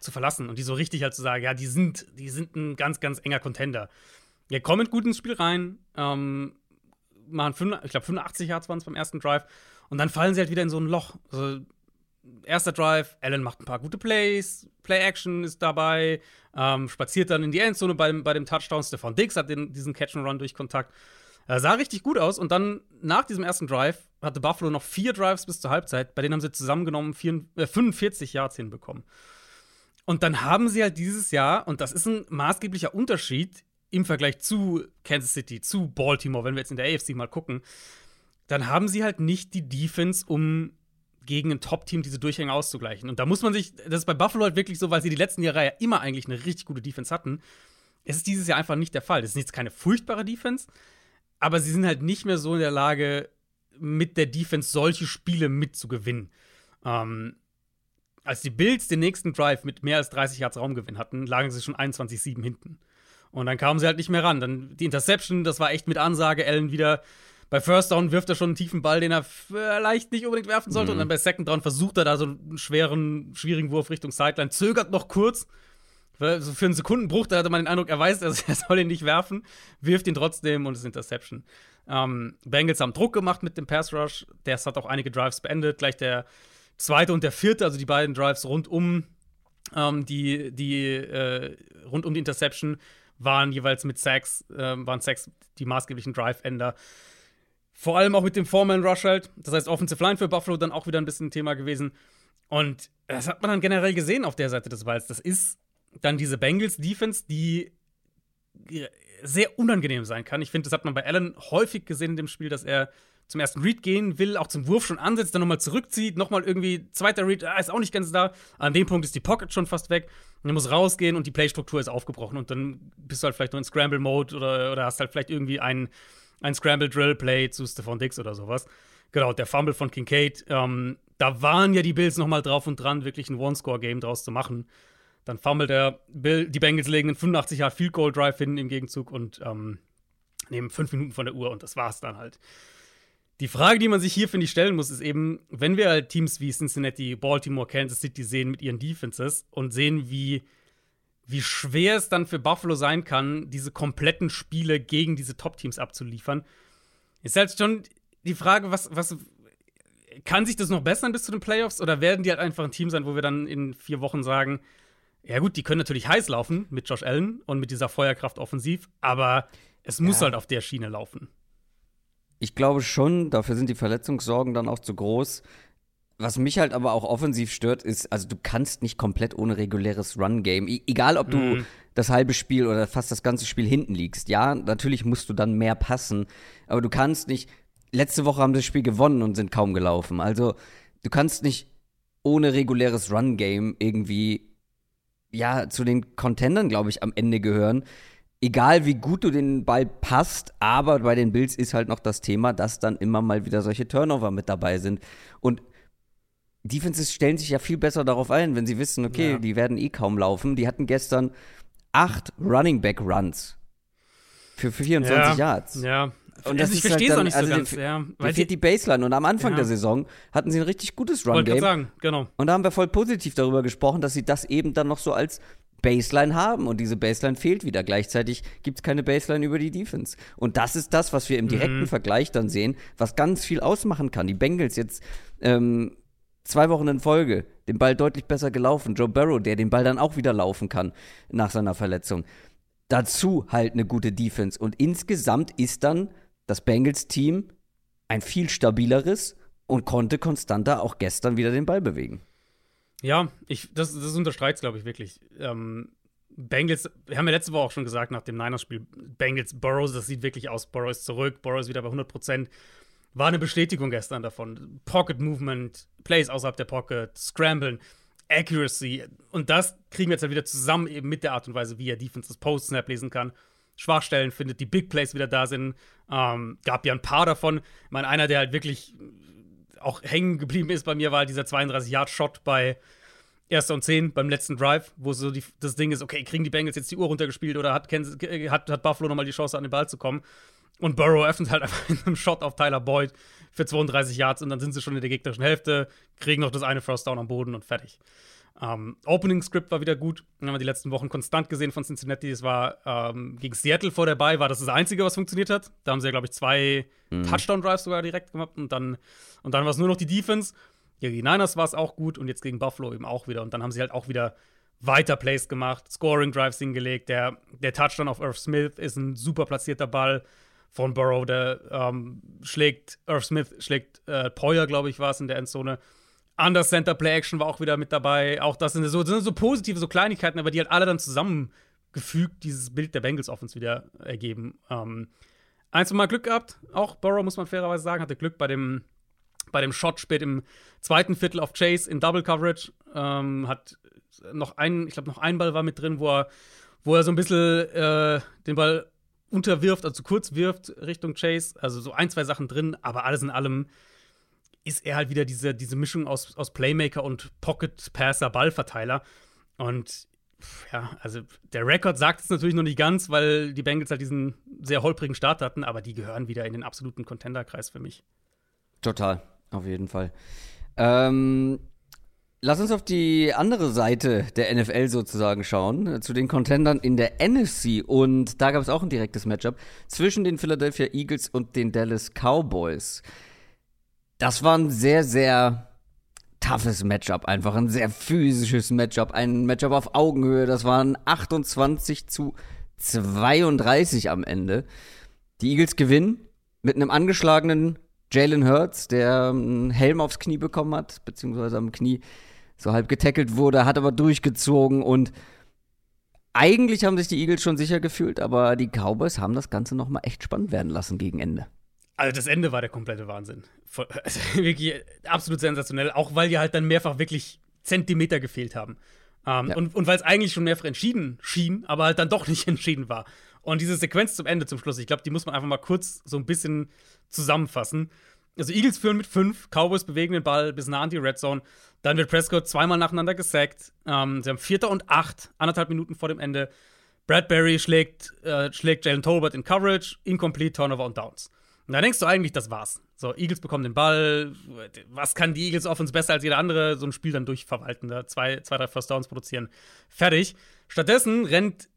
zu verlassen und die so richtig halt zu sagen, ja, die sind, die sind ein ganz, ganz enger Contender. Ja, kommen gut ins Spiel rein, ähm, machen, 5, ich glaube, 85 Yards waren es beim ersten Drive und dann fallen sie halt wieder in so ein Loch. Also, erster Drive, Allen macht ein paar gute Plays, Play-Action ist dabei, ähm, spaziert dann in die Endzone bei, bei dem Touchdown. Stefan Diggs hat den, diesen Catch-and-Run durch Kontakt. Er sah richtig gut aus und dann nach diesem ersten Drive hatte Buffalo noch vier Drives bis zur Halbzeit, bei denen haben sie zusammengenommen vier, äh, 45 Yards hinbekommen. Und dann haben sie halt dieses Jahr, und das ist ein maßgeblicher Unterschied im Vergleich zu Kansas City, zu Baltimore, wenn wir jetzt in der AFC mal gucken, dann haben sie halt nicht die Defense, um gegen ein Top-Team diese Durchhänge auszugleichen. Und da muss man sich, das ist bei Buffalo halt wirklich so, weil sie die letzten Jahre ja immer eigentlich eine richtig gute Defense hatten. Es ist dieses Jahr einfach nicht der Fall. Das ist jetzt keine furchtbare Defense, aber sie sind halt nicht mehr so in der Lage, mit der Defense solche Spiele mitzugewinnen. Ähm, als die Bills den nächsten Drive mit mehr als 30 Yards Raumgewinn hatten, lagen sie schon 21-7 hinten. Und dann kamen sie halt nicht mehr ran. Dann die Interception, das war echt mit Ansage. Allen wieder bei First Down wirft er schon einen tiefen Ball, den er vielleicht nicht unbedingt werfen sollte. Mhm. Und dann bei Second Down versucht er da so einen schweren, schwierigen Wurf Richtung Sideline, zögert noch kurz. So für einen Sekundenbruch, da hatte man den Eindruck, er weiß, [LAUGHS] er soll ihn nicht werfen, wirft ihn trotzdem und es ist Interception. Ähm, Bengals haben Druck gemacht mit dem Pass Rush. Das hat auch einige Drives beendet. Gleich der zweite und der vierte, also die beiden Drives rund um ähm, die, die äh, rund um die Interception waren jeweils mit Sacks, äh, waren Sacks die maßgeblichen Drive-Ender. Vor allem auch mit dem Foreman-Rush halt. Das heißt, Offensive Line für Buffalo dann auch wieder ein bisschen ein Thema gewesen. Und das hat man dann generell gesehen auf der Seite des Balls. Das ist dann diese Bengals-Defense, die sehr unangenehm sein kann. Ich finde, das hat man bei Allen häufig gesehen in dem Spiel, dass er zum ersten Read gehen will, auch zum Wurf schon ansetzt, dann nochmal zurückzieht, nochmal irgendwie zweiter Read, ah, ist auch nicht ganz da. An dem Punkt ist die Pocket schon fast weg. Er muss rausgehen und die Playstruktur ist aufgebrochen und dann bist du halt vielleicht nur in Scramble-Mode oder, oder hast halt vielleicht irgendwie ein, ein Scramble-Drill-Play zu Stephon Dix oder sowas. Genau, der Fumble von Kincaid. Ähm, da waren ja die Bills nochmal drauf und dran, wirklich ein One-Score-Game draus zu machen. Dann fummelt er, Bill, die Bengals legen einen 85 Yard Field Goal Drive hin im Gegenzug und ähm, nehmen fünf Minuten von der Uhr und das war's dann halt. Die Frage, die man sich hier, finde ich, stellen muss, ist eben, wenn wir halt Teams wie Cincinnati, Baltimore, Kansas City sehen mit ihren Defenses und sehen, wie, wie schwer es dann für Buffalo sein kann, diese kompletten Spiele gegen diese Top-Teams abzuliefern, ist halt schon die Frage, was, was kann sich das noch bessern bis zu den Playoffs oder werden die halt einfach ein Team sein, wo wir dann in vier Wochen sagen, ja gut, die können natürlich heiß laufen mit Josh Allen und mit dieser Feuerkraft offensiv, aber es muss ja. halt auf der Schiene laufen. Ich glaube schon, dafür sind die Verletzungssorgen dann auch zu groß. Was mich halt aber auch offensiv stört, ist, also du kannst nicht komplett ohne reguläres Run-Game, e egal ob du mhm. das halbe Spiel oder fast das ganze Spiel hinten liegst. Ja, natürlich musst du dann mehr passen, aber du kannst nicht. Letzte Woche haben sie das Spiel gewonnen und sind kaum gelaufen. Also du kannst nicht ohne reguläres Run-Game irgendwie ja zu den Contendern, glaube ich, am Ende gehören egal wie gut du den Ball passt, aber bei den Bills ist halt noch das Thema, dass dann immer mal wieder solche Turnover mit dabei sind. Und Defenses stellen sich ja viel besser darauf ein, wenn sie wissen, okay, ja. die werden eh kaum laufen. Die hatten gestern acht Running Back Runs für 24 ja. Yards. Ja. Und das also ich verstehe es halt auch nicht so also ganz. Die, ja, weil fehlt die Baseline. Und am Anfang ja. der Saison hatten sie ein richtig gutes Run-Game. sagen, genau. Und da haben wir voll positiv darüber gesprochen, dass sie das eben dann noch so als Baseline haben und diese Baseline fehlt wieder. Gleichzeitig gibt es keine Baseline über die Defense. Und das ist das, was wir im direkten mhm. Vergleich dann sehen, was ganz viel ausmachen kann. Die Bengals jetzt ähm, zwei Wochen in Folge den Ball deutlich besser gelaufen. Joe Barrow, der den Ball dann auch wieder laufen kann nach seiner Verletzung. Dazu halt eine gute Defense. Und insgesamt ist dann das Bengals-Team ein viel stabileres und konnte konstanter auch gestern wieder den Ball bewegen. Ja, ich, das, das unterstreicht es, glaube ich, wirklich. Ähm, Bengals, wir haben ja letzte Woche auch schon gesagt, nach dem Niners-Spiel, Bengals, Burrows, das sieht wirklich aus. Burrows zurück, Burrows wieder bei 100 Prozent. War eine Bestätigung gestern davon. Pocket Movement, Plays außerhalb der Pocket, Scramblen, Accuracy. Und das kriegen wir jetzt halt wieder zusammen, eben mit der Art und Weise, wie er Defense das Post-Snap lesen kann. Schwachstellen findet, die Big Plays wieder da sind. Ähm, gab ja ein paar davon. Ich meine, einer, der halt wirklich auch hängen geblieben ist bei mir, war halt dieser 32-Yard-Shot bei Erster und 10 beim letzten Drive, wo so die, das Ding ist, okay, kriegen die Bengals jetzt die Uhr runtergespielt oder hat, Kansas, hat, hat Buffalo nochmal die Chance, an den Ball zu kommen? Und Burrow öffnet halt einfach [LAUGHS] in einem Shot auf Tyler Boyd für 32 Yards und dann sind sie schon in der gegnerischen Hälfte, kriegen noch das eine First Down am Boden und fertig. Ähm, Opening Script war wieder gut. Den haben wir die letzten Wochen konstant gesehen von Cincinnati. Es war ähm, gegen Seattle vor der Bye, war das das Einzige, was funktioniert hat. Da haben sie ja, glaube ich, zwei mhm. Touchdown-Drives sogar direkt gemacht und dann, und dann war es nur noch die Defense. Gegen die Niners war es auch gut und jetzt gegen Buffalo eben auch wieder. Und dann haben sie halt auch wieder weiter Plays gemacht, Scoring-Drives hingelegt. Der, der Touchdown auf Irv Smith ist ein super platzierter Ball von Burrow. Der ähm, schlägt, Irv Smith schlägt äh, Poyer, glaube ich, war es in der Endzone. Under Center Play Action war auch wieder mit dabei. Auch das sind so, das sind so positive, so Kleinigkeiten, aber die halt alle dann zusammengefügt dieses Bild der Bengals Offense wieder ergeben. Ähm, eins Mal Glück gehabt, auch Burrow, muss man fairerweise sagen, hatte Glück bei dem, bei dem Shot spät im zweiten Viertel auf Chase in Double Coverage. Ähm, hat noch einen, ich glaube, noch ein Ball war mit drin, wo er, wo er so ein bisschen äh, den Ball unterwirft, also zu kurz wirft Richtung Chase. Also so ein, zwei Sachen drin, aber alles in allem ist er halt wieder diese, diese Mischung aus, aus Playmaker und Pocket-Passer, Ballverteiler. Und ja, also der Rekord sagt es natürlich noch nicht ganz, weil die Bengals halt diesen sehr holprigen Start hatten, aber die gehören wieder in den absoluten Contender-Kreis für mich. Total, auf jeden Fall. Ähm, lass uns auf die andere Seite der NFL sozusagen schauen, äh, zu den Contendern in der NFC. Und da gab es auch ein direktes Matchup zwischen den Philadelphia Eagles und den Dallas Cowboys das war ein sehr, sehr toughes Matchup, einfach ein sehr physisches Matchup, ein Matchup auf Augenhöhe. Das waren 28 zu 32 am Ende. Die Eagles gewinnen mit einem angeschlagenen Jalen Hurts, der einen Helm aufs Knie bekommen hat, beziehungsweise am Knie so halb getackelt wurde, hat aber durchgezogen und eigentlich haben sich die Eagles schon sicher gefühlt, aber die Cowboys haben das Ganze nochmal echt spannend werden lassen gegen Ende. Also das Ende war der komplette Wahnsinn. [LAUGHS] Also wirklich absolut sensationell, auch weil die halt dann mehrfach wirklich Zentimeter gefehlt haben. Ähm, ja. Und, und weil es eigentlich schon mehrfach entschieden schien, aber halt dann doch [LAUGHS] nicht entschieden war. Und diese Sequenz zum Ende, zum Schluss, ich glaube, die muss man einfach mal kurz so ein bisschen zusammenfassen. Also Eagles führen mit fünf, Cowboys bewegen den Ball bis nah an die Red Zone. Dann wird Prescott zweimal nacheinander gesackt. Ähm, sie haben Vierter und acht, anderthalb Minuten vor dem Ende. Bradbury schlägt, äh, schlägt Jalen Tolbert in Coverage, incomplete, Turnover und Downs. Und da denkst du eigentlich, das war's. So, Eagles bekommen den Ball. Was kann die Eagles Offense besser als jeder andere? So ein Spiel dann durchverwalten, da zwei, zwei, drei First Downs produzieren. Fertig. Stattdessen rennt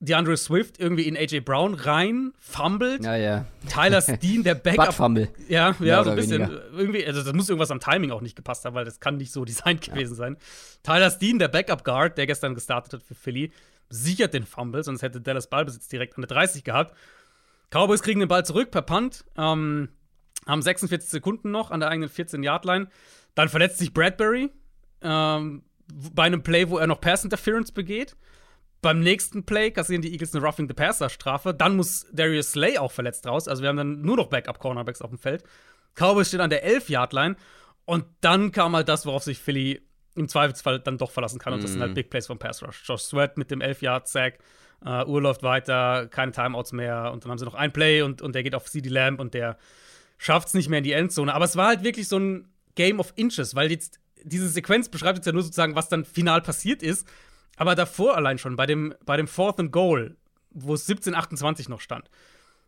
DeAndre Swift irgendwie in AJ Brown rein, fummelt. Ja, ja. Tyler Steen, der [LAUGHS] Backup. Fumble. Ja, ja, so ein bisschen. Weniger. Irgendwie, also das muss irgendwas am Timing auch nicht gepasst haben, weil das kann nicht so [LAUGHS] designt ja. gewesen sein. Tyler Steen, der Backup Guard, der gestern gestartet hat für Philly, sichert den Fumble, sonst hätte Dallas Ballbesitz direkt an der 30 gehabt. Cowboys kriegen den Ball zurück per Punt, ähm, haben 46 Sekunden noch an der eigenen 14-Yard-Line. Dann verletzt sich Bradbury ähm, bei einem Play, wo er noch Pass Interference begeht. Beim nächsten Play kassieren die Eagles eine Roughing the Passer Strafe. Dann muss Darius Slay auch verletzt raus. Also wir haben dann nur noch Backup Cornerbacks auf dem Feld. Cowboys steht an der 11-Yard-Line. Und dann kam halt das, worauf sich Philly im Zweifelsfall dann doch verlassen kann. Und das sind halt mhm. Big Plays vom Pass Rush. Josh Sweat mit dem 11-Yard-Sack. Uh, Uhr läuft weiter, keine Timeouts mehr. Und dann haben sie noch ein Play und, und der geht auf CD Lamb und der schafft es nicht mehr in die Endzone. Aber es war halt wirklich so ein Game of Inches, weil jetzt diese Sequenz beschreibt jetzt ja nur sozusagen, was dann final passiert ist. Aber davor allein schon, bei dem, bei dem Fourth and Goal, wo es 17:28 noch stand,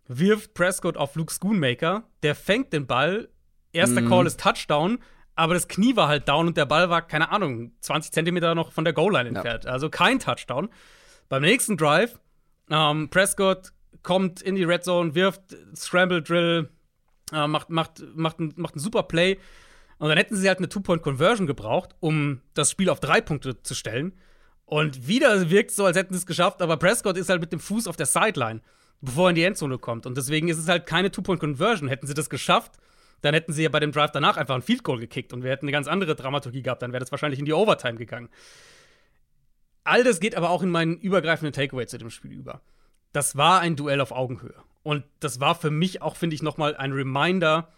wirft Prescott auf Luke Schoonmaker, der fängt den Ball, erster mhm. Call ist Touchdown, aber das Knie war halt down und der Ball war, keine Ahnung, 20 Zentimeter noch von der Goal-Line entfernt. Ja. Also kein Touchdown. Beim nächsten Drive, ähm, Prescott kommt in die Red Zone, wirft Scramble Drill, äh, macht, macht, macht, ein, macht ein super Play. Und dann hätten sie halt eine Two-Point-Conversion gebraucht, um das Spiel auf drei Punkte zu stellen. Und wieder wirkt es so, als hätten sie es geschafft, aber Prescott ist halt mit dem Fuß auf der Sideline, bevor er in die Endzone kommt. Und deswegen ist es halt keine Two-Point-Conversion. Hätten sie das geschafft, dann hätten sie ja bei dem Drive danach einfach ein Field Goal gekickt und wir hätten eine ganz andere Dramaturgie gehabt. Dann wäre das wahrscheinlich in die Overtime gegangen. All das geht aber auch in meinen übergreifenden Takeaway zu dem Spiel über. Das war ein Duell auf Augenhöhe. Und das war für mich auch, finde ich, nochmal ein Reminder,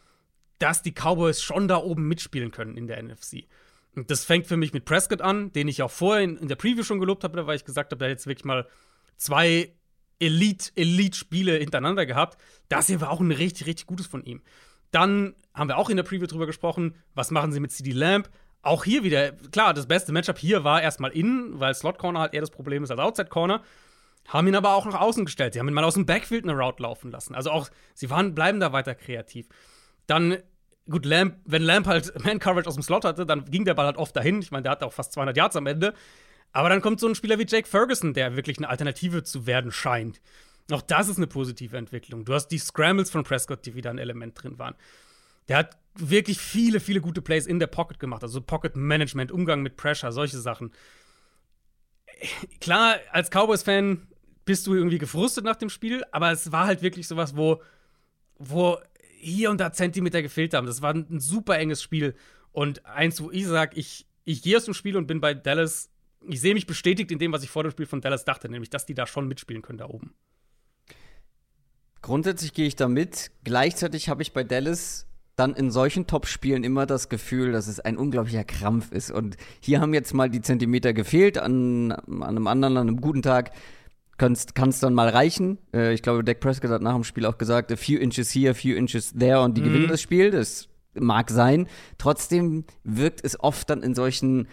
dass die Cowboys schon da oben mitspielen können in der NFC. Das fängt für mich mit Prescott an, den ich auch vorher in, in der Preview schon gelobt habe, weil ich gesagt habe, hat jetzt wirklich mal zwei Elite-Elite-Spiele hintereinander gehabt. Das hier war auch ein richtig, richtig gutes von ihm. Dann haben wir auch in der Preview drüber gesprochen, was machen sie mit CD Lamp? Auch hier wieder, klar, das beste Matchup hier war erstmal innen, weil Slot Corner halt eher das Problem ist als Outside Corner. Haben ihn aber auch nach außen gestellt. Sie haben ihn mal aus dem Backfield eine Route laufen lassen. Also auch, sie waren, bleiben da weiter kreativ. Dann gut, Lamp, wenn Lamp halt [LAUGHS] Man-Coverage aus dem Slot hatte, dann ging der Ball halt oft dahin. Ich meine, der hatte auch fast 200 Yards am Ende. Aber dann kommt so ein Spieler wie Jake Ferguson, der wirklich eine Alternative zu werden scheint. Auch das ist eine positive Entwicklung. Du hast die Scrambles von Prescott, die wieder ein Element drin waren. Der hat wirklich viele, viele gute Plays in der Pocket gemacht. Also Pocket Management, Umgang mit Pressure, solche Sachen. Klar, als Cowboys-Fan bist du irgendwie gefrustet nach dem Spiel, aber es war halt wirklich sowas, wo, wo hier und da Zentimeter gefehlt haben. Das war ein, super enges Spiel. Und eins, wo ich sage, ich, ich gehe aus dem Spiel und bin bei Dallas. Ich sehe mich bestätigt in dem, was ich vor dem Spiel von Dallas dachte, nämlich, dass die da schon mitspielen können da oben. Grundsätzlich gehe ich da mit. Gleichzeitig habe ich bei Dallas dann in solchen Top-Spielen immer das Gefühl, dass es ein unglaublicher Krampf ist. Und hier haben jetzt mal die Zentimeter gefehlt. An, an einem anderen, an einem guten Tag kann es dann mal reichen. Äh, ich glaube, Dak Prescott hat nach dem Spiel auch gesagt, a few inches here, a few inches there und die mhm. gewinnen das Spiel. Das mag sein. Trotzdem wirkt es oft dann in solchen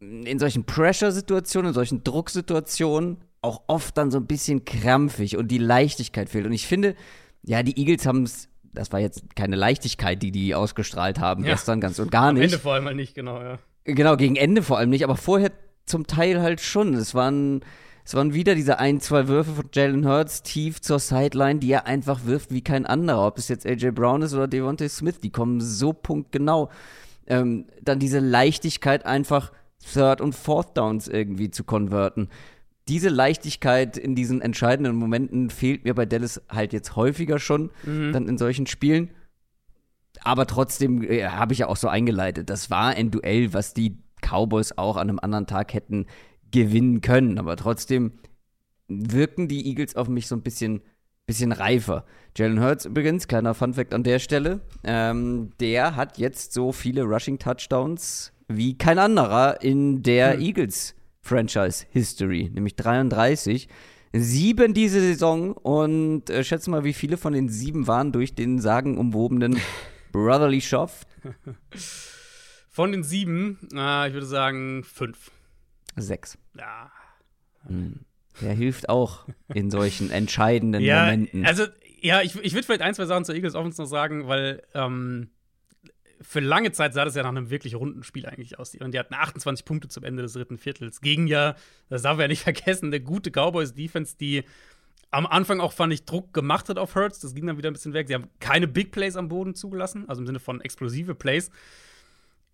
in solchen Pressure-Situationen, in solchen Drucksituationen auch oft dann so ein bisschen krampfig und die Leichtigkeit fehlt. Und ich finde, ja, die Eagles haben es, das war jetzt keine Leichtigkeit, die die ausgestrahlt haben ja. gestern ganz und gar nicht. Am Ende vor allem nicht, genau, ja. Genau, gegen Ende vor allem nicht, aber vorher zum Teil halt schon. Es waren es waren wieder diese ein, zwei Würfe von Jalen Hurts tief zur Sideline, die er einfach wirft wie kein anderer. Ob es jetzt AJ Brown ist oder Devontae Smith, die kommen so punktgenau. Ähm, dann diese Leichtigkeit, einfach Third und Fourth Downs irgendwie zu konverten. Diese Leichtigkeit in diesen entscheidenden Momenten fehlt mir bei Dallas halt jetzt häufiger schon, mhm. dann in solchen Spielen. Aber trotzdem äh, habe ich ja auch so eingeleitet. Das war ein Duell, was die Cowboys auch an einem anderen Tag hätten gewinnen können. Aber trotzdem wirken die Eagles auf mich so ein bisschen, bisschen reifer. Jalen Hurts übrigens, kleiner Funfact an der Stelle, ähm, der hat jetzt so viele Rushing Touchdowns wie kein anderer in der hm. Eagles Franchise History, nämlich 33. Sieben diese Saison und äh, schätze mal, wie viele von den sieben waren durch den sagenumwobenen [LAUGHS] Brotherly Schoff? Von den sieben, äh, ich würde sagen fünf. Sechs. Ja. Hm. Der hilft auch in solchen entscheidenden ja, Momenten. Also, ja, ich, ich würde vielleicht ein, zwei Sachen zur Eagles Offense noch sagen, weil ähm, für lange Zeit sah das ja nach einem wirklich runden Spiel eigentlich aus. Und die hatten 28 Punkte zum Ende des dritten Viertels. Gegen ja, das darf man ja nicht [LAUGHS] vergessen, eine gute Cowboys-Defense, die am Anfang auch, fand ich, Druck gemacht hat auf Hurts. Das ging dann wieder ein bisschen weg. Sie haben keine Big Plays am Boden zugelassen, also im Sinne von explosive Plays.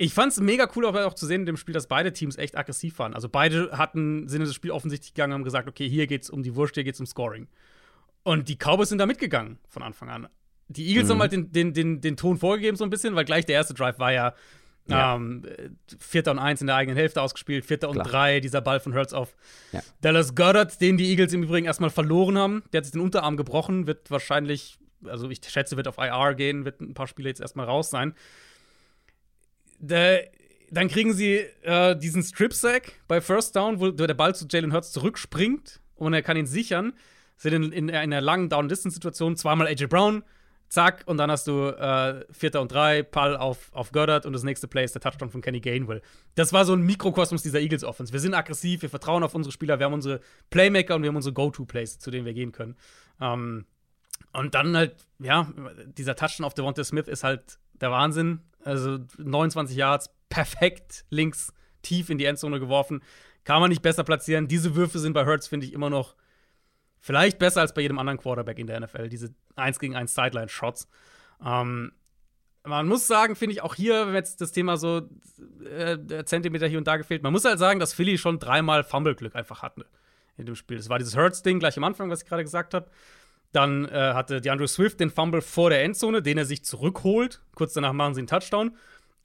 Ich fand es mega cool, auch zu sehen in dem Spiel, dass beide Teams echt aggressiv waren. Also beide hatten, sind in das Spiel offensichtlich gegangen und haben gesagt, okay, hier geht's um die Wurst, hier geht's um Scoring. Und die Cowboys sind da mitgegangen von Anfang an. Die Eagles mhm. haben halt den, den, den, den Ton vorgegeben so ein bisschen, weil gleich der erste Drive war ja, ja. Ähm, Vierter und eins in der eigenen Hälfte ausgespielt, Vierter und Klar. drei, dieser Ball von Hurts auf ja. Dallas Goddard, den die Eagles im Übrigen erstmal verloren haben. Der hat sich den Unterarm gebrochen, wird wahrscheinlich, also ich schätze, wird auf IR gehen, wird ein paar Spiele jetzt erstmal raus sein. Der, dann kriegen sie äh, diesen Strip-Sack bei First Down, wo der Ball zu Jalen Hurts zurückspringt und er kann ihn sichern. Sind in, in, in einer langen Down-Distance-Situation zweimal AJ Brown, zack, und dann hast du äh, Vierter und drei, Pall auf, auf Goddard und das nächste Play ist der Touchdown von Kenny Gainwell. Das war so ein Mikrokosmos dieser Eagles-Offense. Wir sind aggressiv, wir vertrauen auf unsere Spieler, wir haben unsere Playmaker und wir haben unsere Go-To-Plays, zu denen wir gehen können. Ähm, und dann halt, ja, dieser Touchdown auf Devonta Smith ist halt der Wahnsinn. Also 29 Yards, perfekt links tief in die Endzone geworfen. Kann man nicht besser platzieren. Diese Würfe sind bei Hurts, finde ich, immer noch vielleicht besser als bei jedem anderen Quarterback in der NFL. Diese 1 gegen 1 Sideline-Shots. Ähm, man muss sagen, finde ich auch hier, wenn jetzt das Thema so äh, Zentimeter hier und da gefehlt, man muss halt sagen, dass Philly schon dreimal Fumble-Glück einfach hatte in dem Spiel. Das war dieses Hurts-Ding gleich am Anfang, was ich gerade gesagt habe. Dann äh, hatte DeAndre Swift den Fumble vor der Endzone, den er sich zurückholt. Kurz danach machen sie einen Touchdown.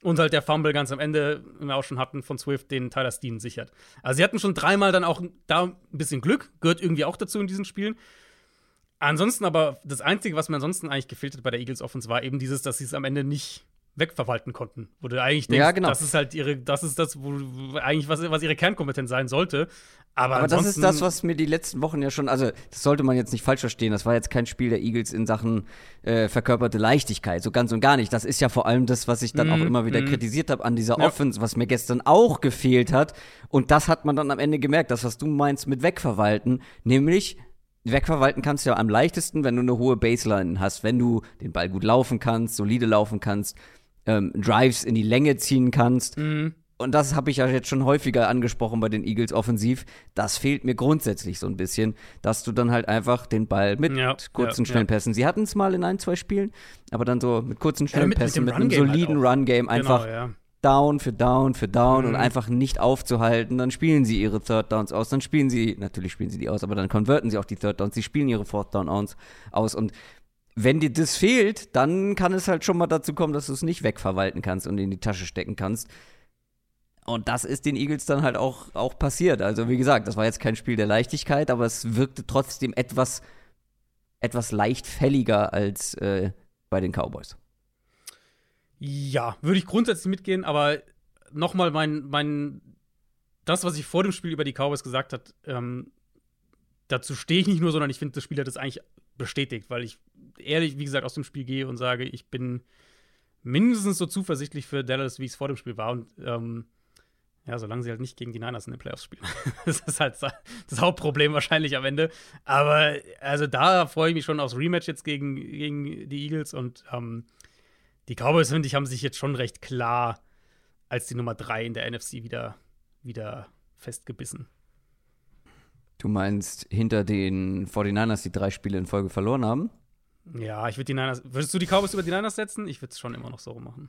Und halt der Fumble ganz am Ende, den wir auch schon hatten, von Swift, den Tyler Steen sichert. Also sie hatten schon dreimal dann auch da ein bisschen Glück, gehört irgendwie auch dazu in diesen Spielen. Ansonsten aber, das Einzige, was mir ansonsten eigentlich gefehlt hat bei der Eagles Offense, war eben dieses, dass sie es am Ende nicht wegverwalten konnten. Wo du eigentlich denkst, ja, genau. das ist halt ihre, das ist das, wo, eigentlich was, was ihre Kernkompetenz sein sollte. Aber, Aber das ist das, was mir die letzten Wochen ja schon, also das sollte man jetzt nicht falsch verstehen, das war jetzt kein Spiel der Eagles in Sachen äh, verkörperte Leichtigkeit, so ganz und gar nicht. Das ist ja vor allem das, was ich dann mm, auch mhm, immer wieder mm. kritisiert habe an dieser ja. Offense, was mir gestern auch gefehlt hat. Und das hat man dann am Ende gemerkt, das, was du meinst mit wegverwalten, nämlich wegverwalten kannst du ja am leichtesten, wenn du eine hohe Baseline hast, wenn du den Ball gut laufen kannst, solide laufen kannst, ähm, Drives in die Länge ziehen kannst. Mhm. Und das habe ich ja jetzt schon häufiger angesprochen bei den Eagles offensiv, das fehlt mir grundsätzlich so ein bisschen, dass du dann halt einfach den Ball mit ja, kurzen, ja, schnellen Pässen, sie hatten es mal in ein, zwei Spielen, aber dann so mit kurzen, schnellen mit, Pässen, mit, mit einem soliden halt Run-Game genau, einfach genau, Down für Down für Down mhm. und einfach nicht aufzuhalten, dann spielen sie ihre Third Downs aus, dann spielen sie, natürlich spielen sie die aus, aber dann konverten sie auch die Third Downs, sie spielen ihre Fourth Down aus und wenn dir das fehlt, dann kann es halt schon mal dazu kommen, dass du es nicht wegverwalten kannst und in die Tasche stecken kannst. Und das ist den Eagles dann halt auch, auch passiert. Also, wie gesagt, das war jetzt kein Spiel der Leichtigkeit, aber es wirkte trotzdem etwas, etwas leichtfälliger als äh, bei den Cowboys. Ja, würde ich grundsätzlich mitgehen, aber nochmal mein, mein, das, was ich vor dem Spiel über die Cowboys gesagt habe, ähm, dazu stehe ich nicht nur, sondern ich finde, das Spiel hat es eigentlich bestätigt, weil ich ehrlich, wie gesagt, aus dem Spiel gehe und sage, ich bin mindestens so zuversichtlich für Dallas, wie es vor dem Spiel war. Und ähm, ja, solange sie halt nicht gegen die Niners in den Playoffs spielen. [LAUGHS] das ist halt das Hauptproblem wahrscheinlich am Ende. Aber also da freue ich mich schon aufs Rematch jetzt gegen, gegen die Eagles und ähm, die Cowboys, finde ich, haben sich jetzt schon recht klar als die Nummer 3 in der NFC wieder, wieder festgebissen. Du meinst hinter den 49ers, die drei Spiele in Folge verloren haben? Ja, ich würde die Niners. Würdest du die Cowboys über die Niners setzen? Ich würde es schon immer noch so machen.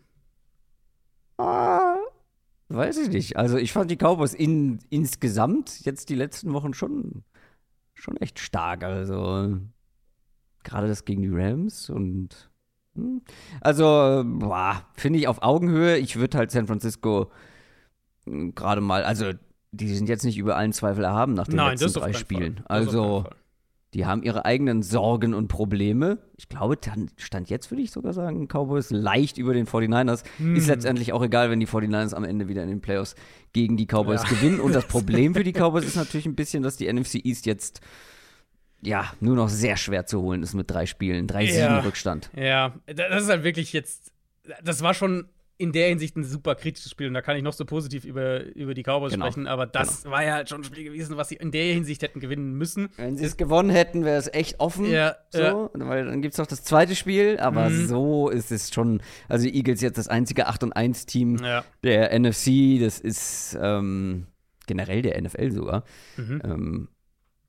Ah, Weiß ich nicht. Also ich fand die Cowboys in, insgesamt jetzt die letzten Wochen schon, schon echt stark. Also gerade das gegen die Rams und hm. also finde ich auf Augenhöhe. Ich würde halt San Francisco hm, gerade mal, also die sind jetzt nicht über allen Zweifel erhaben nach den Nein, letzten drei Spielen. Also die haben ihre eigenen Sorgen und Probleme. Ich glaube, Stand jetzt würde ich sogar sagen, Cowboys leicht über den 49ers. Hm. Ist letztendlich auch egal, wenn die 49ers am Ende wieder in den Playoffs gegen die Cowboys ja. gewinnen. Und das [LAUGHS] Problem für die Cowboys ist natürlich ein bisschen, dass die NFC East jetzt ja, nur noch sehr schwer zu holen ist mit drei Spielen, drei ja. Siegen Rückstand. Ja, das ist halt wirklich jetzt, das war schon in der Hinsicht ein super kritisches Spiel und da kann ich noch so positiv über, über die Cowboys genau. sprechen, aber das genau. war ja halt schon ein Spiel gewesen, was sie in der Hinsicht hätten gewinnen müssen. Wenn sie es gewonnen hätten, wäre es echt offen. Ja, so, ja. weil dann gibt es noch das zweite Spiel, aber mhm. so ist es schon. Also die Eagles jetzt das einzige 8 und 1 Team ja. der NFC, das ist ähm, generell der NFL sogar. Mhm. Ähm,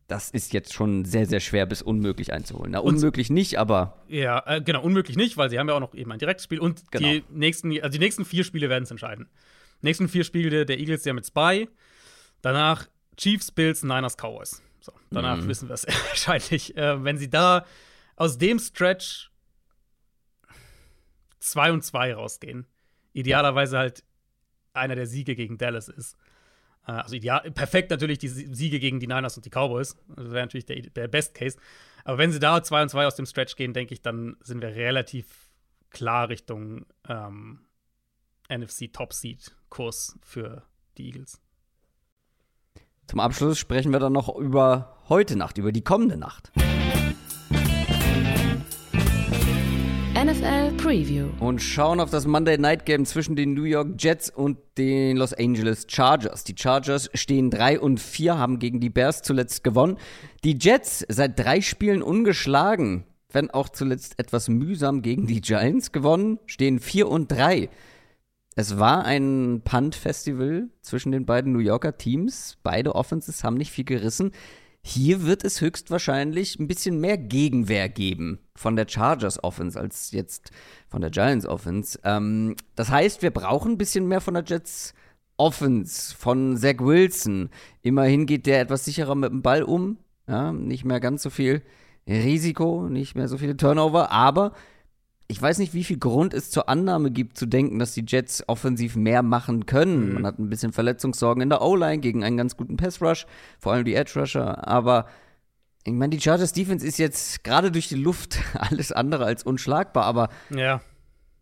das ist jetzt schon sehr, sehr schwer bis unmöglich einzuholen. Na, unmöglich und, nicht, aber. Ja, äh, genau, unmöglich nicht, weil sie haben ja auch noch eben ein Direktspiel und genau. die, nächsten, also die nächsten vier Spiele werden es entscheiden. Die nächsten vier Spiele der Eagles ja mit Spy, danach Chiefs, Bills, Niners, Cowboys. So, danach mhm. wissen wir es [LAUGHS] wahrscheinlich. Äh, wenn sie da aus dem Stretch 2 und 2 rausgehen, idealerweise halt einer der Siege gegen Dallas ist also ideal, perfekt natürlich die Siege gegen die Niners und die Cowboys. Das wäre natürlich der, der Best Case. Aber wenn sie da 2 und 2 aus dem Stretch gehen, denke ich, dann sind wir relativ klar Richtung ähm, NFC Top Seed Kurs für die Eagles. Zum Abschluss sprechen wir dann noch über heute Nacht, über die kommende Nacht. NFL Preview. Und schauen auf das Monday Night Game zwischen den New York Jets und den Los Angeles Chargers. Die Chargers stehen 3 und 4, haben gegen die Bears zuletzt gewonnen. Die Jets seit drei Spielen ungeschlagen, wenn auch zuletzt etwas mühsam gegen die Giants gewonnen, stehen 4 und 3. Es war ein Punt-Festival zwischen den beiden New Yorker Teams. Beide Offenses haben nicht viel gerissen. Hier wird es höchstwahrscheinlich ein bisschen mehr Gegenwehr geben von der Chargers Offense als jetzt von der Giants Offense. Ähm, das heißt, wir brauchen ein bisschen mehr von der Jets Offense, von Zach Wilson. Immerhin geht der etwas sicherer mit dem Ball um. Ja, nicht mehr ganz so viel Risiko, nicht mehr so viele Turnover, aber ich weiß nicht, wie viel Grund es zur Annahme gibt, zu denken, dass die Jets offensiv mehr machen können. Mhm. Man hat ein bisschen Verletzungssorgen in der O-Line gegen einen ganz guten Pass-Rush, vor allem die Edge-Rusher. Aber ich meine, die Chargers Defense ist jetzt gerade durch die Luft [LAUGHS] alles andere als unschlagbar. Aber ja.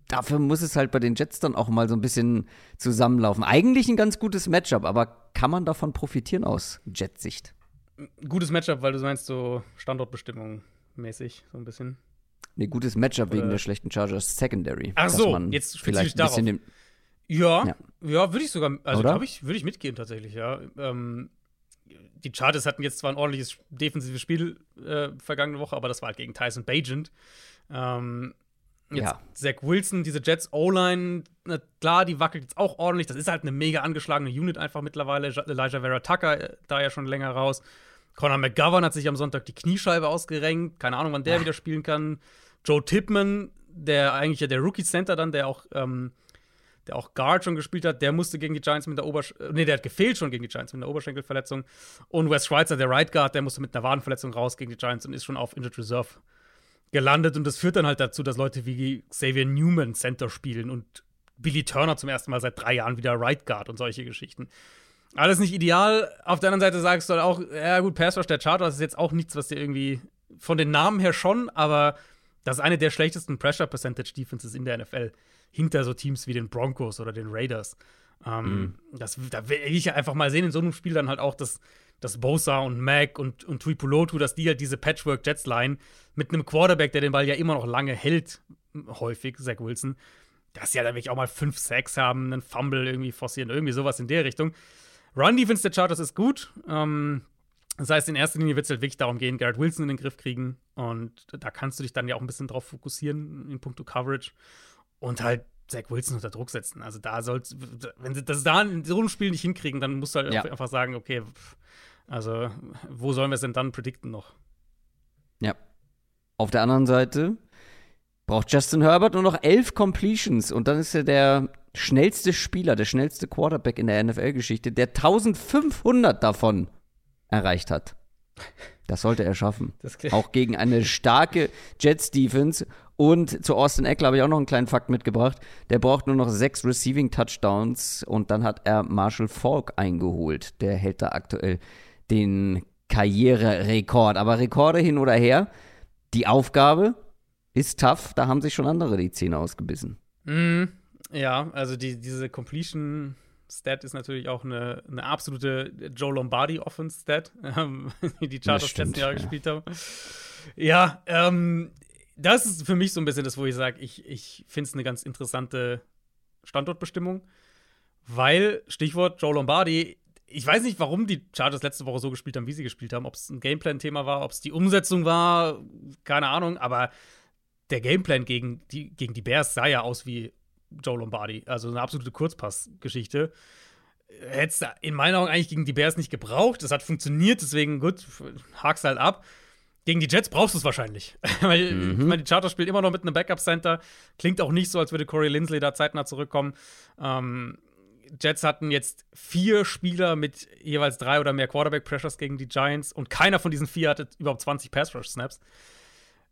dafür muss es halt bei den Jets dann auch mal so ein bisschen zusammenlaufen. Eigentlich ein ganz gutes Matchup, aber kann man davon profitieren aus Jetsicht? Gutes Matchup, weil du meinst so Standortbestimmung mäßig, so ein bisschen. Nee, gutes Matchup wegen der schlechten Chargers Secondary. Ach so, jetzt vielleicht ein bisschen ja, ja, ja würde ich sogar, also glaube ich, würde ich mitgehen tatsächlich, ja. Ähm, die Chargers hatten jetzt zwar ein ordentliches defensives Spiel äh, vergangene Woche, aber das war halt gegen Tyson Bagent. Ähm, jetzt ja. Zach Wilson, diese Jets O-Line, klar, die wackelt jetzt auch ordentlich. Das ist halt eine mega angeschlagene Unit einfach mittlerweile. Elijah Vera Tucker äh, da ja schon länger raus. Conor McGovern hat sich am Sonntag die Kniescheibe ausgerenkt. Keine Ahnung, wann der Ach. wieder spielen kann. Joe Tipman, der eigentlich ja der Rookie Center dann, der auch, ähm, der auch Guard schon gespielt hat, der musste gegen die Giants mit der Oberschenkel, nee, der hat gefehlt schon gegen die Giants mit einer Oberschenkelverletzung. Und Wes Schweitzer, der Right Guard, der musste mit einer Wadenverletzung raus gegen die Giants und ist schon auf Injured Reserve gelandet. Und das führt dann halt dazu, dass Leute wie Xavier Newman Center spielen und Billy Turner zum ersten Mal seit drei Jahren wieder Right Guard und solche Geschichten. Alles nicht ideal. Auf der anderen Seite sagst du halt auch, ja gut, Pass Rush der Chargers ist jetzt auch nichts, was dir irgendwie von den Namen her schon, aber das ist eine der schlechtesten Pressure Percentage Defenses in der NFL. Hinter so Teams wie den Broncos oder den Raiders. Ähm, mhm. das, da will ich ja einfach mal sehen in so einem Spiel dann halt auch, dass, dass Bosa und Mac und, und Tuipulotu, dass die halt diese Patchwork-Jets-Line mit einem Quarterback, der den Ball ja immer noch lange hält, häufig, Zach Wilson, dass sie ja dann wirklich auch mal 5 Sacks haben, einen Fumble irgendwie forcieren, irgendwie sowas in der Richtung. Run-Defense der Chargers ist gut. Ähm, das heißt, in erster Linie wird es halt wirklich darum gehen, Garrett Wilson in den Griff kriegen. Und da kannst du dich dann ja auch ein bisschen drauf fokussieren in puncto Coverage. Und halt Zach Wilson unter Druck setzen. Also da sollst, wenn sie das da in so einem Spiel nicht hinkriegen, dann musst du halt ja. einfach sagen, okay, also wo sollen wir es denn dann predikten noch? Ja. Auf der anderen Seite braucht Justin Herbert nur noch elf Completions und dann ist er der schnellste Spieler, der schnellste Quarterback in der NFL-Geschichte, der 1500 davon erreicht hat. Das sollte er schaffen. Auch gegen eine starke Jets-Defense. Und zu Austin Eckler habe ich auch noch einen kleinen Fakt mitgebracht. Der braucht nur noch sechs Receiving Touchdowns und dann hat er Marshall Falk eingeholt. Der hält da aktuell den Karriererekord. Aber Rekorde hin oder her, die Aufgabe ist tough. Da haben sich schon andere die Zähne ausgebissen. Mm, ja, also die, diese Completion Stat ist natürlich auch eine, eine absolute Joe Lombardi-Offense-Stat, [LAUGHS] ähm, die Chargers letzten Jahre ja. gespielt haben. Ja, ähm, das ist für mich so ein bisschen das, wo ich sage, ich, ich finde es eine ganz interessante Standortbestimmung, weil, Stichwort Joe Lombardi, ich weiß nicht, warum die Chargers letzte Woche so gespielt haben, wie sie gespielt haben. Ob es ein Gameplan-Thema war, ob es die Umsetzung war, keine Ahnung. Aber der Gameplan gegen die, gegen die Bears sah ja aus wie Joe Lombardi. Also eine absolute Kurzpassgeschichte. Hätte es in meinen Augen eigentlich gegen die Bears nicht gebraucht. Es hat funktioniert, deswegen gut, hak's halt ab. Gegen die Jets brauchst du es wahrscheinlich. [LAUGHS] Weil mhm. ich meine, die Chargers spielt immer noch mit einem Backup-Center. Klingt auch nicht so, als würde Corey Lindsley da zeitnah zurückkommen. Ähm, Jets hatten jetzt vier Spieler mit jeweils drei oder mehr Quarterback-Pressures gegen die Giants und keiner von diesen vier hatte überhaupt 20 Pass-Rush-Snaps.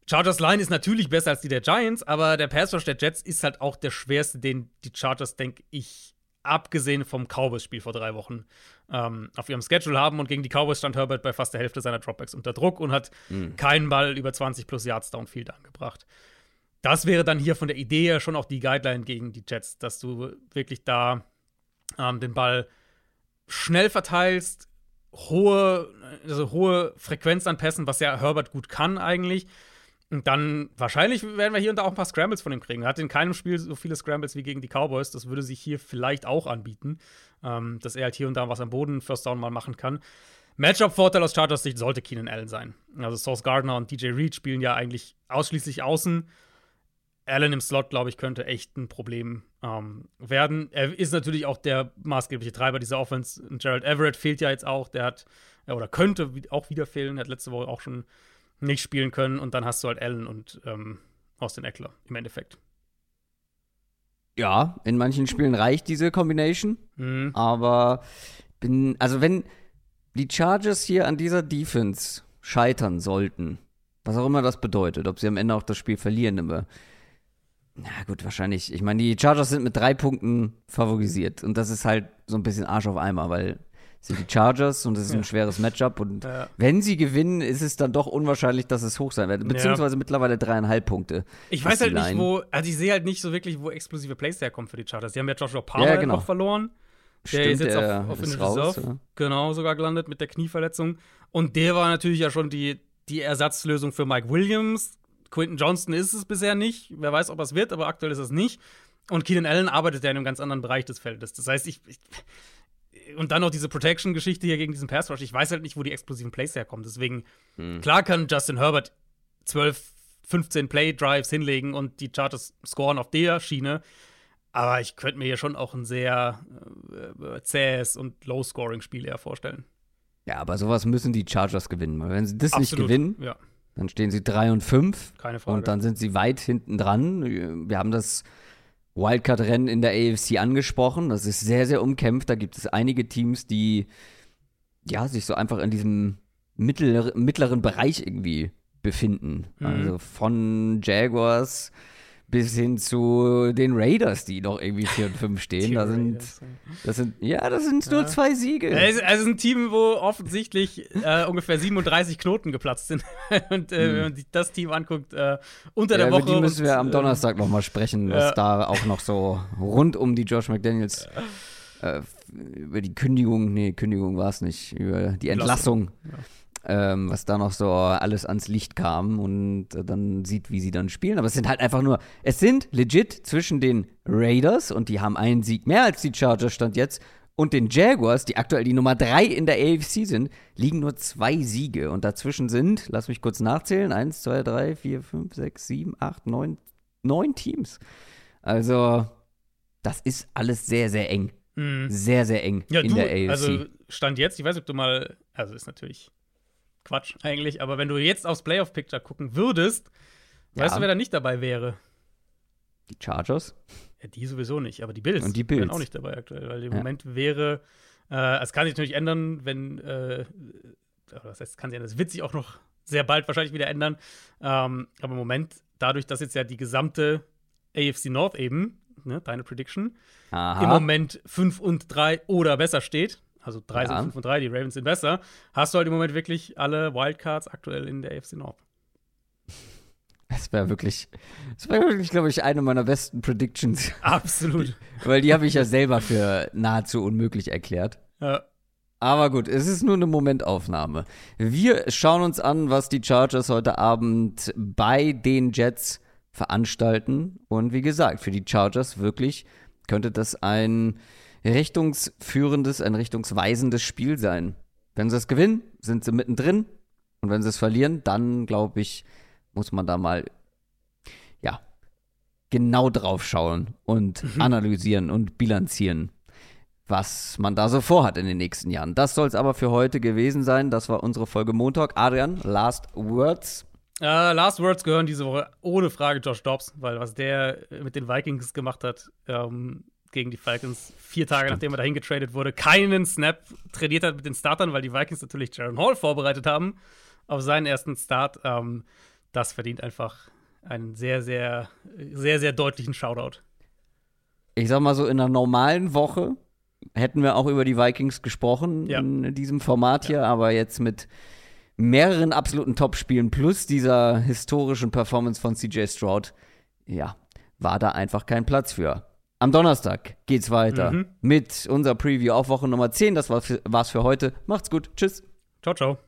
Chargers Line ist natürlich besser als die der Giants, aber der Pass-Rush der Jets ist halt auch der schwerste, den die Chargers, denke ich, abgesehen vom Cowboys-Spiel vor drei Wochen, ähm, auf ihrem Schedule haben. Und gegen die Cowboys stand Herbert bei fast der Hälfte seiner Dropbacks unter Druck und hat mhm. keinen Ball über 20 plus Yards Downfield angebracht. Das wäre dann hier von der Idee her schon auch die Guideline gegen die Jets, dass du wirklich da ähm, den Ball schnell verteilst, hohe, also hohe Frequenz an Pässen, was ja Herbert gut kann eigentlich. Und dann wahrscheinlich werden wir hier und da auch ein paar Scrambles von ihm kriegen. Er hat in keinem Spiel so viele Scrambles wie gegen die Cowboys. Das würde sich hier vielleicht auch anbieten, ähm, dass er halt hier und da was am Boden First Down mal machen kann. Matchup-Vorteil aus Chargers Sicht sollte Keenan Allen sein. Also Source Gardner und DJ Reed spielen ja eigentlich ausschließlich außen. Allen im Slot, glaube ich, könnte echt ein Problem ähm, werden. Er ist natürlich auch der maßgebliche Treiber dieser Offense. Gerald Everett fehlt ja jetzt auch. Der hat, oder könnte auch wieder fehlen. Er hat letzte Woche auch schon nicht spielen können. Und dann hast du halt Allen und ähm, Austin Eckler im Endeffekt. Ja, in manchen Spielen reicht diese Combination. Mhm. Aber bin, also wenn die Chargers hier an dieser Defense scheitern sollten, was auch immer das bedeutet, ob sie am Ende auch das Spiel verlieren, aber na gut, wahrscheinlich. Ich meine, die Chargers sind mit drei Punkten favorisiert. Und das ist halt so ein bisschen Arsch auf Eimer, weil sind die Chargers und es ist ein schweres Matchup. Und ja. wenn sie gewinnen, ist es dann doch unwahrscheinlich, dass es hoch sein wird. Beziehungsweise ja. mittlerweile dreieinhalb Punkte. Ich weiß halt nicht, wo, also ich sehe halt nicht so wirklich, wo explosive Plays herkommen für die Chargers. Die haben ja Joshua Palmer ja, genau. noch verloren. Der Stimmt, ist jetzt auf, auf ist raus, Reserve, genau, sogar gelandet mit der Knieverletzung. Und der war natürlich ja schon die, die Ersatzlösung für Mike Williams Quinton Johnston ist es bisher nicht. Wer weiß, ob es wird, aber aktuell ist es nicht. Und Keenan Allen arbeitet ja in einem ganz anderen Bereich des Feldes. Das heißt, ich, ich und dann noch diese Protection-Geschichte hier gegen diesen Pass Rush. Ich weiß halt nicht, wo die explosiven Plays herkommen. Deswegen, hm. klar kann Justin Herbert 12, 15 Play-Drives hinlegen und die Chargers scoren auf der Schiene. Aber ich könnte mir hier schon auch ein sehr äh, zähes und Low-Scoring-Spiel eher vorstellen. Ja, aber sowas müssen die Chargers gewinnen. Wenn sie das Absolut. nicht gewinnen, ja. Dann stehen sie 3 und 5. Keine Frage. Und dann sind sie weit hinten dran. Wir haben das Wildcard-Rennen in der AFC angesprochen. Das ist sehr, sehr umkämpft. Da gibt es einige Teams, die ja, sich so einfach in diesem mittler, mittleren Bereich irgendwie befinden. Mhm. Also von Jaguars bis hin zu den Raiders, die noch irgendwie 4 und 5 stehen. da sind, das sind, ja, das sind nur ja. zwei Siege. Also ein Team, wo offensichtlich äh, ungefähr 37 Knoten geplatzt sind. [LAUGHS] und äh, hm. wenn man sich das Team anguckt, äh, unter ja, der Woche. Über die müssen wir am äh, Donnerstag noch mal sprechen, was da auch noch so rund um die Josh McDaniels äh, über die Kündigung, nee, Kündigung war es nicht, über die Entlassung. Ja ähm, was da noch so alles ans Licht kam und äh, dann sieht, wie sie dann spielen. Aber es sind halt einfach nur, es sind legit zwischen den Raiders und die haben einen Sieg mehr als die Chargers stand jetzt und den Jaguars, die aktuell die Nummer 3 in der AFC sind, liegen nur zwei Siege. Und dazwischen sind, lass mich kurz nachzählen, 1, 2, 3, 4, 5, 6, 7, 8, 9, 9 Teams. Also, das ist alles sehr, sehr eng. Mhm. Sehr, sehr eng ja, in du, der AFC. Also, Stand jetzt, ich weiß nicht, ob du mal, also ist natürlich Quatsch eigentlich, aber wenn du jetzt aufs Playoff-Picture gucken würdest, ja. weißt du, wer da nicht dabei wäre? Die Chargers? Ja, die sowieso nicht, aber die Bills, Und die Bills. wären auch nicht dabei aktuell, weil im ja. Moment wäre, äh, es kann sich natürlich ändern, wenn, äh, das heißt, es kann sich ändern, es wird sich auch noch sehr bald wahrscheinlich wieder ändern, ähm, aber im Moment, dadurch, dass jetzt ja die gesamte AFC North eben, ne, deine Prediction, Aha. im Moment 5 und 3 oder besser steht, also 3 ja. sind 5 und 3, die Ravens sind besser, hast du halt im Moment wirklich alle Wildcards aktuell in der AFC North. Das wäre wirklich, das wäre wirklich, glaube ich, eine meiner besten Predictions. Absolut. [LAUGHS] Weil die habe ich ja selber für nahezu unmöglich erklärt. Ja. Aber gut, es ist nur eine Momentaufnahme. Wir schauen uns an, was die Chargers heute Abend bei den Jets veranstalten. Und wie gesagt, für die Chargers wirklich könnte das ein richtungsführendes, ein richtungsweisendes Spiel sein. Wenn sie es gewinnen, sind sie mittendrin. Und wenn sie es verlieren, dann glaube ich, muss man da mal, ja, genau drauf schauen und mhm. analysieren und bilanzieren, was man da so vorhat in den nächsten Jahren. Das soll es aber für heute gewesen sein. Das war unsere Folge Montag. Adrian, last words. Uh, last Words gehören diese Woche ohne Frage Josh Dobbs, weil was der mit den Vikings gemacht hat ähm, gegen die Falcons, vier Tage Stimmt. nachdem er dahin getradet wurde, keinen Snap trainiert hat mit den Startern, weil die Vikings natürlich Jaron Hall vorbereitet haben auf seinen ersten Start. Ähm, das verdient einfach einen sehr, sehr, sehr, sehr deutlichen Shoutout. Ich sag mal so, in einer normalen Woche hätten wir auch über die Vikings gesprochen ja. in diesem Format hier, ja. aber jetzt mit mehreren absoluten Top-Spielen plus dieser historischen Performance von CJ Stroud, ja, war da einfach kein Platz für. Am Donnerstag geht's weiter mhm. mit unserer Preview auf Woche Nummer 10. Das war's für, war's für heute. Macht's gut. Tschüss. Ciao, ciao.